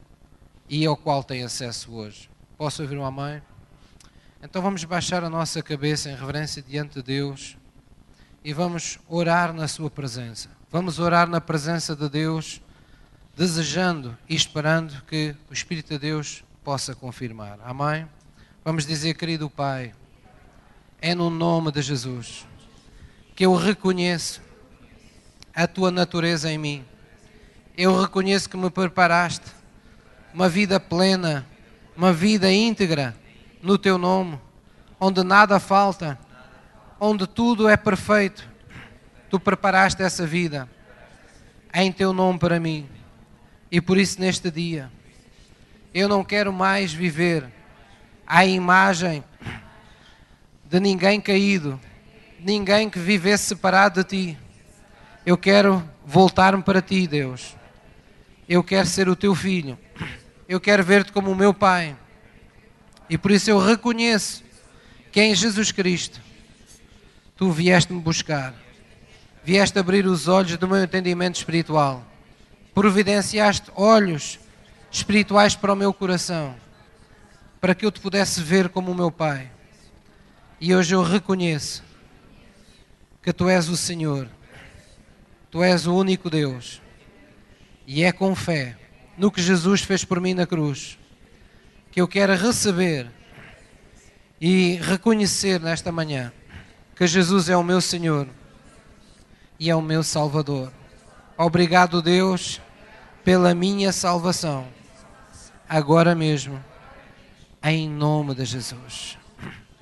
e ao qual tem acesso hoje. Posso ouvir uma mãe? Então vamos baixar a nossa cabeça em reverência diante de Deus e vamos orar na Sua presença. Vamos orar na presença de Deus, desejando e esperando que o Espírito de Deus possa confirmar. Amém? Vamos dizer, querido Pai, é no nome de Jesus que eu reconheço a Tua natureza em mim. Eu reconheço que me preparaste uma vida plena, uma vida íntegra no teu nome, onde nada falta, onde tudo é perfeito. Tu preparaste essa vida em teu nome para mim. E por isso, neste dia, eu não quero mais viver à imagem de ninguém caído, ninguém que vivesse separado de ti. Eu quero voltar-me para ti, Deus. Eu quero ser o teu filho. Eu quero ver-te como o meu pai. E por isso eu reconheço que em Jesus Cristo tu vieste me buscar, vieste abrir os olhos do meu entendimento espiritual, providenciaste olhos espirituais para o meu coração, para que eu te pudesse ver como o meu Pai. E hoje eu reconheço que tu és o Senhor, tu és o único Deus, e é com fé no que Jesus fez por mim na cruz que eu quero receber e reconhecer nesta manhã que Jesus é o meu Senhor e é o meu Salvador. Obrigado, Deus, pela minha salvação, agora mesmo, em nome de Jesus.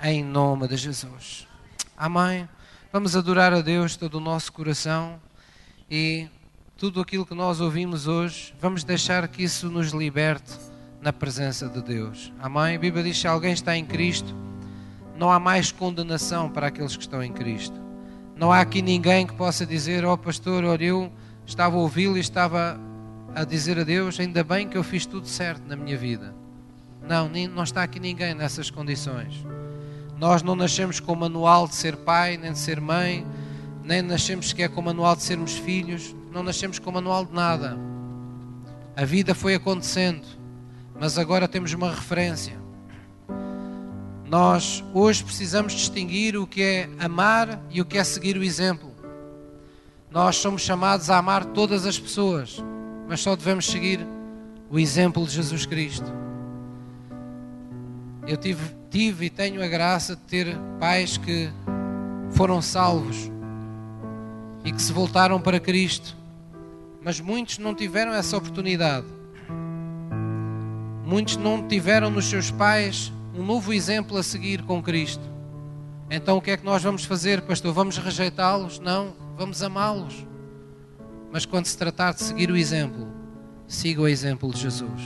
Em nome de Jesus. Amém. Vamos adorar a Deus todo o nosso coração e tudo aquilo que nós ouvimos hoje, vamos deixar que isso nos liberte na presença de Deus. Amém? A Bíblia diz: se alguém está em Cristo, não há mais condenação para aqueles que estão em Cristo. Não há aqui ninguém que possa dizer: Ó oh, pastor, olha, eu estava a ouvi-lo e estava a dizer a Deus: Ainda bem que eu fiz tudo certo na minha vida. Não, não está aqui ninguém nessas condições. Nós não nascemos com o manual de ser pai, nem de ser mãe, nem nascemos sequer com o manual de sermos filhos, não nascemos com o manual de nada. A vida foi acontecendo mas agora temos uma referência. Nós hoje precisamos distinguir o que é amar e o que é seguir o exemplo. Nós somos chamados a amar todas as pessoas, mas só devemos seguir o exemplo de Jesus Cristo. Eu tive, tive e tenho a graça de ter pais que foram salvos e que se voltaram para Cristo, mas muitos não tiveram essa oportunidade. Muitos não tiveram nos seus pais um novo exemplo a seguir com Cristo. Então o que é que nós vamos fazer, pastor? Vamos rejeitá-los? Não, vamos amá-los. Mas quando se tratar de seguir o exemplo, siga o exemplo de Jesus.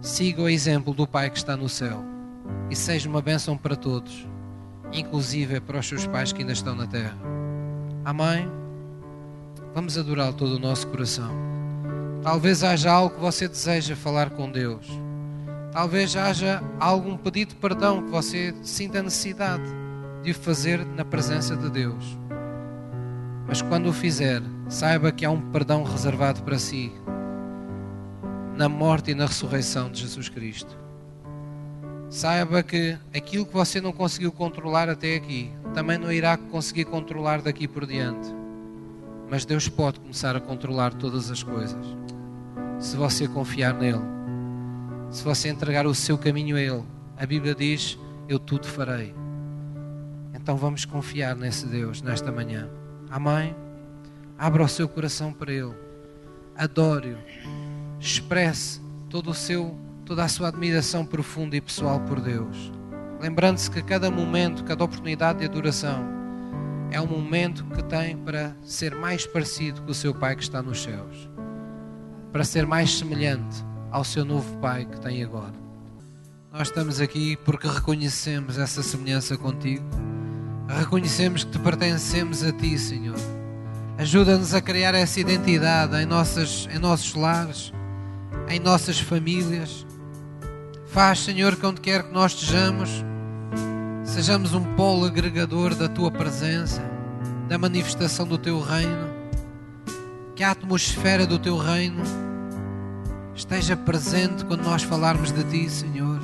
Siga o exemplo do Pai que está no céu e seja uma bênção para todos, inclusive para os seus pais que ainda estão na terra. Amém? Vamos adorá-lo todo o nosso coração. Talvez haja algo que você deseja falar com Deus. Talvez haja algum pedido de perdão que você sinta necessidade de fazer na presença de Deus. Mas quando o fizer, saiba que há um perdão reservado para si na morte e na ressurreição de Jesus Cristo. Saiba que aquilo que você não conseguiu controlar até aqui, também não irá conseguir controlar daqui por diante. Mas Deus pode começar a controlar todas as coisas. Se você confiar nele, se você entregar o seu caminho a Ele, a Bíblia diz: Eu tudo farei. Então vamos confiar nesse Deus nesta manhã. Amém? Abra o seu coração para Ele. Adore-o. Expresse todo o seu, toda a sua admiração profunda e pessoal por Deus. Lembrando-se que cada momento, cada oportunidade de adoração é um momento que tem para ser mais parecido com o seu Pai que está nos céus. Para ser mais semelhante ao seu novo Pai que tem agora. Nós estamos aqui porque reconhecemos essa semelhança contigo. Reconhecemos que te pertencemos a ti, Senhor. Ajuda-nos a criar essa identidade em, nossas, em nossos lares, em nossas famílias. Faz, Senhor, que onde quer que nós estejamos, sejamos um polo agregador da tua presença, da manifestação do teu reino, que a atmosfera do teu reino esteja presente quando nós falarmos de ti, Senhor.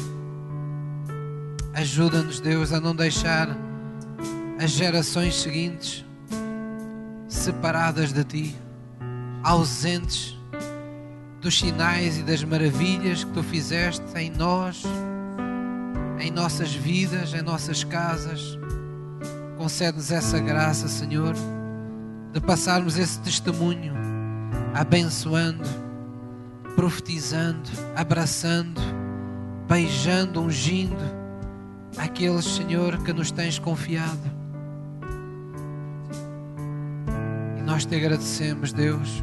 Ajuda-nos, Deus, a não deixar as gerações seguintes separadas de ti, ausentes dos sinais e das maravilhas que tu fizeste em nós, em nossas vidas, em nossas casas. Concede-nos essa graça, Senhor, de passarmos esse testemunho abençoando, profetizando, abraçando, beijando, ungindo aqueles, Senhor, que nos tens confiado. Nós te agradecemos, Deus,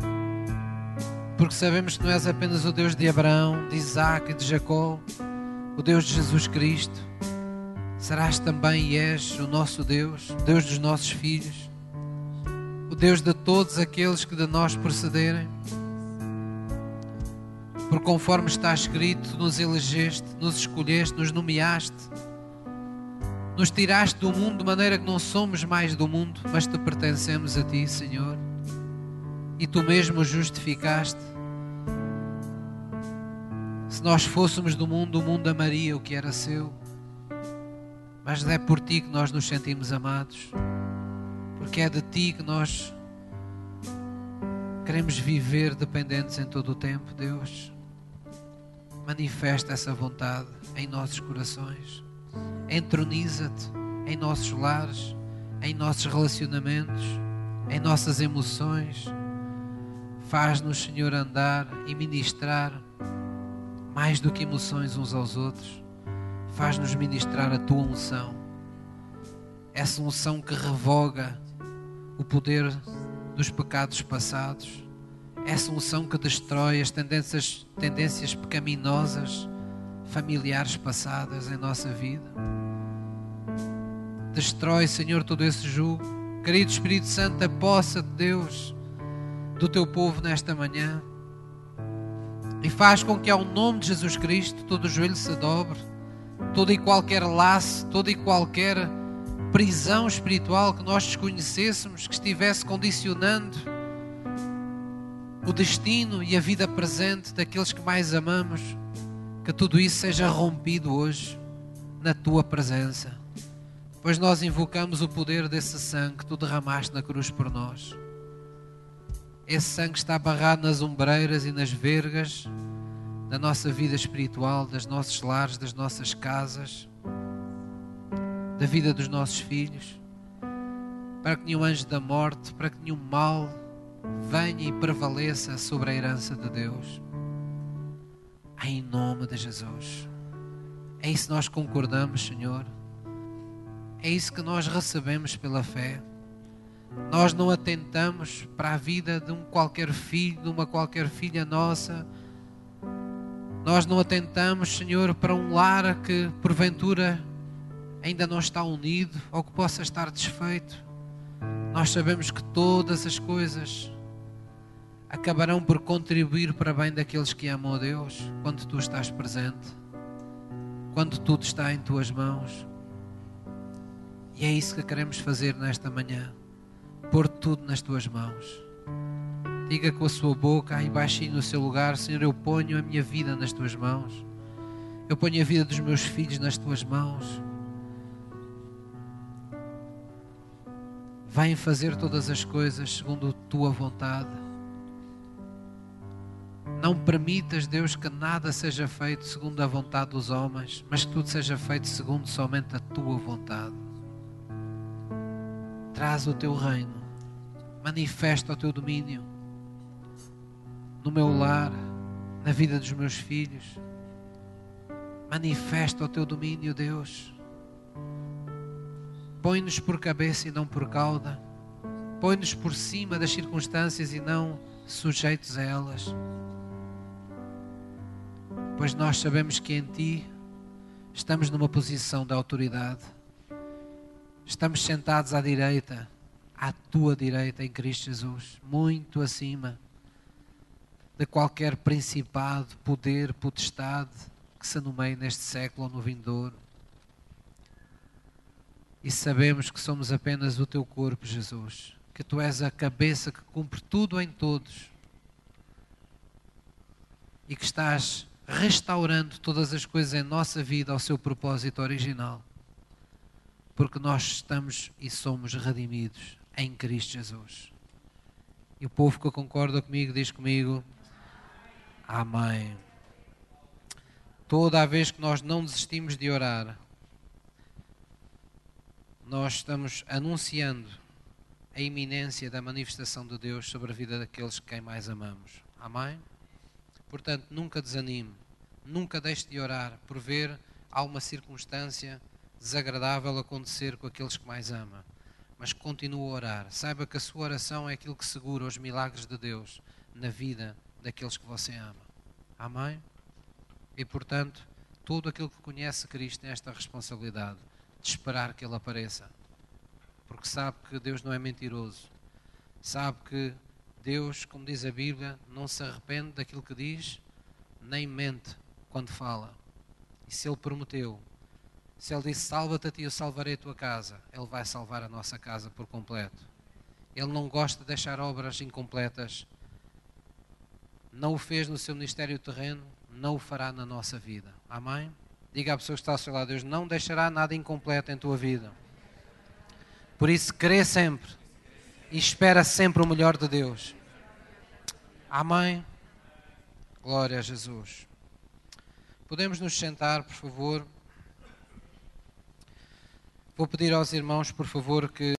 porque sabemos que não és apenas o Deus de Abraão, de Isaac e de Jacó, o Deus de Jesus Cristo. Serás também e és o nosso Deus, o Deus dos nossos filhos, o Deus de todos aqueles que de nós procederem. Por conforme está escrito, nos elegeste, nos escolheste, nos nomeaste, nos tiraste do mundo de maneira que não somos mais do mundo, mas te pertencemos a ti, Senhor. E tu mesmo justificaste. Se nós fôssemos do mundo, o mundo amaria o que era seu. Mas é por ti que nós nos sentimos amados. Porque é de ti que nós queremos viver dependentes em todo o tempo, Deus. Manifesta essa vontade em nossos corações entroniza-te em nossos lares, em nossos relacionamentos, em nossas emoções. Faz-nos, Senhor, andar e ministrar mais do que emoções uns aos outros. Faz-nos ministrar a tua unção. Essa unção que revoga o poder dos pecados passados. Essa unção que destrói as tendências, tendências pecaminosas familiares passadas em nossa vida. Destrói, Senhor, todo esse jugo. Querido Espírito Santo, apossa-te, Deus, do teu povo nesta manhã. E faz com que ao nome de Jesus Cristo todo o joelho se dobre, todo e qualquer laço, toda e qualquer prisão espiritual que nós desconhecêssemos, que estivesse condicionando o destino e a vida presente daqueles que mais amamos, que tudo isso seja rompido hoje na tua presença. Pois nós invocamos o poder desse sangue que tu derramaste na cruz por nós. Esse sangue está barrado nas ombreiras e nas vergas da nossa vida espiritual, das nossos lares, das nossas casas, da vida dos nossos filhos, para que nenhum anjo da morte, para que nenhum mal venha e prevaleça sobre a herança de Deus. Em nome de Jesus. É isso que nós concordamos, Senhor. É isso que nós recebemos pela fé. Nós não atentamos para a vida de um qualquer filho, de uma qualquer filha nossa. Nós não atentamos, Senhor, para um lar que porventura ainda não está unido ou que possa estar desfeito. Nós sabemos que todas as coisas acabarão por contribuir para bem daqueles que amam a Deus quando tu estás presente, quando tudo está em tuas mãos. E é isso que queremos fazer nesta manhã pôr tudo nas tuas mãos. Diga com a sua boca, aí baixinho no seu lugar: Senhor, eu ponho a minha vida nas tuas mãos. Eu ponho a vida dos meus filhos nas tuas mãos. Vem fazer todas as coisas segundo a tua vontade. Não permitas, Deus, que nada seja feito segundo a vontade dos homens, mas que tudo seja feito segundo somente a tua vontade. Traz o teu reino manifesta o teu domínio no meu lar, na vida dos meus filhos. Manifesta o teu domínio, Deus. Põe-nos por cabeça e não por cauda. Põe-nos por cima das circunstâncias e não sujeitos a elas. Pois nós sabemos que em Ti estamos numa posição de autoridade. Estamos sentados à direita à tua direita em Cristo Jesus, muito acima de qualquer principado, poder, potestade que se anumeie neste século ou no vindouro. E sabemos que somos apenas o teu corpo, Jesus, que tu és a cabeça que cumpre tudo em todos e que estás restaurando todas as coisas em nossa vida ao seu propósito original. Porque nós estamos e somos redimidos em Cristo Jesus. E o povo que concorda comigo diz comigo: Amém. Toda a vez que nós não desistimos de orar, nós estamos anunciando a iminência da manifestação de Deus sobre a vida daqueles que quem mais amamos. Amém? Portanto, nunca desanime, nunca deixe de orar por ver alguma circunstância desagradável acontecer com aqueles que mais ama mas continue a orar. Saiba que a sua oração é aquilo que segura os milagres de Deus na vida daqueles que você ama. Amém? E portanto, todo aquele que conhece Cristo tem esta responsabilidade de esperar que Ele apareça. Porque sabe que Deus não é mentiroso. Sabe que Deus, como diz a Bíblia, não se arrepende daquilo que diz, nem mente quando fala. E se Ele prometeu se Ele disse: Salva-te a ti, eu salvarei a tua casa, Ele vai salvar a nossa casa por completo. Ele não gosta de deixar obras incompletas. Não o fez no seu ministério terreno, não o fará na nossa vida. Amém? Diga à pessoa que está ao seu lado: Deus não deixará nada incompleto em tua vida. Por isso, crê sempre e espera sempre o melhor de Deus. Amém? Glória a Jesus. Podemos nos sentar, por favor. Vou pedir aos irmãos, por favor, que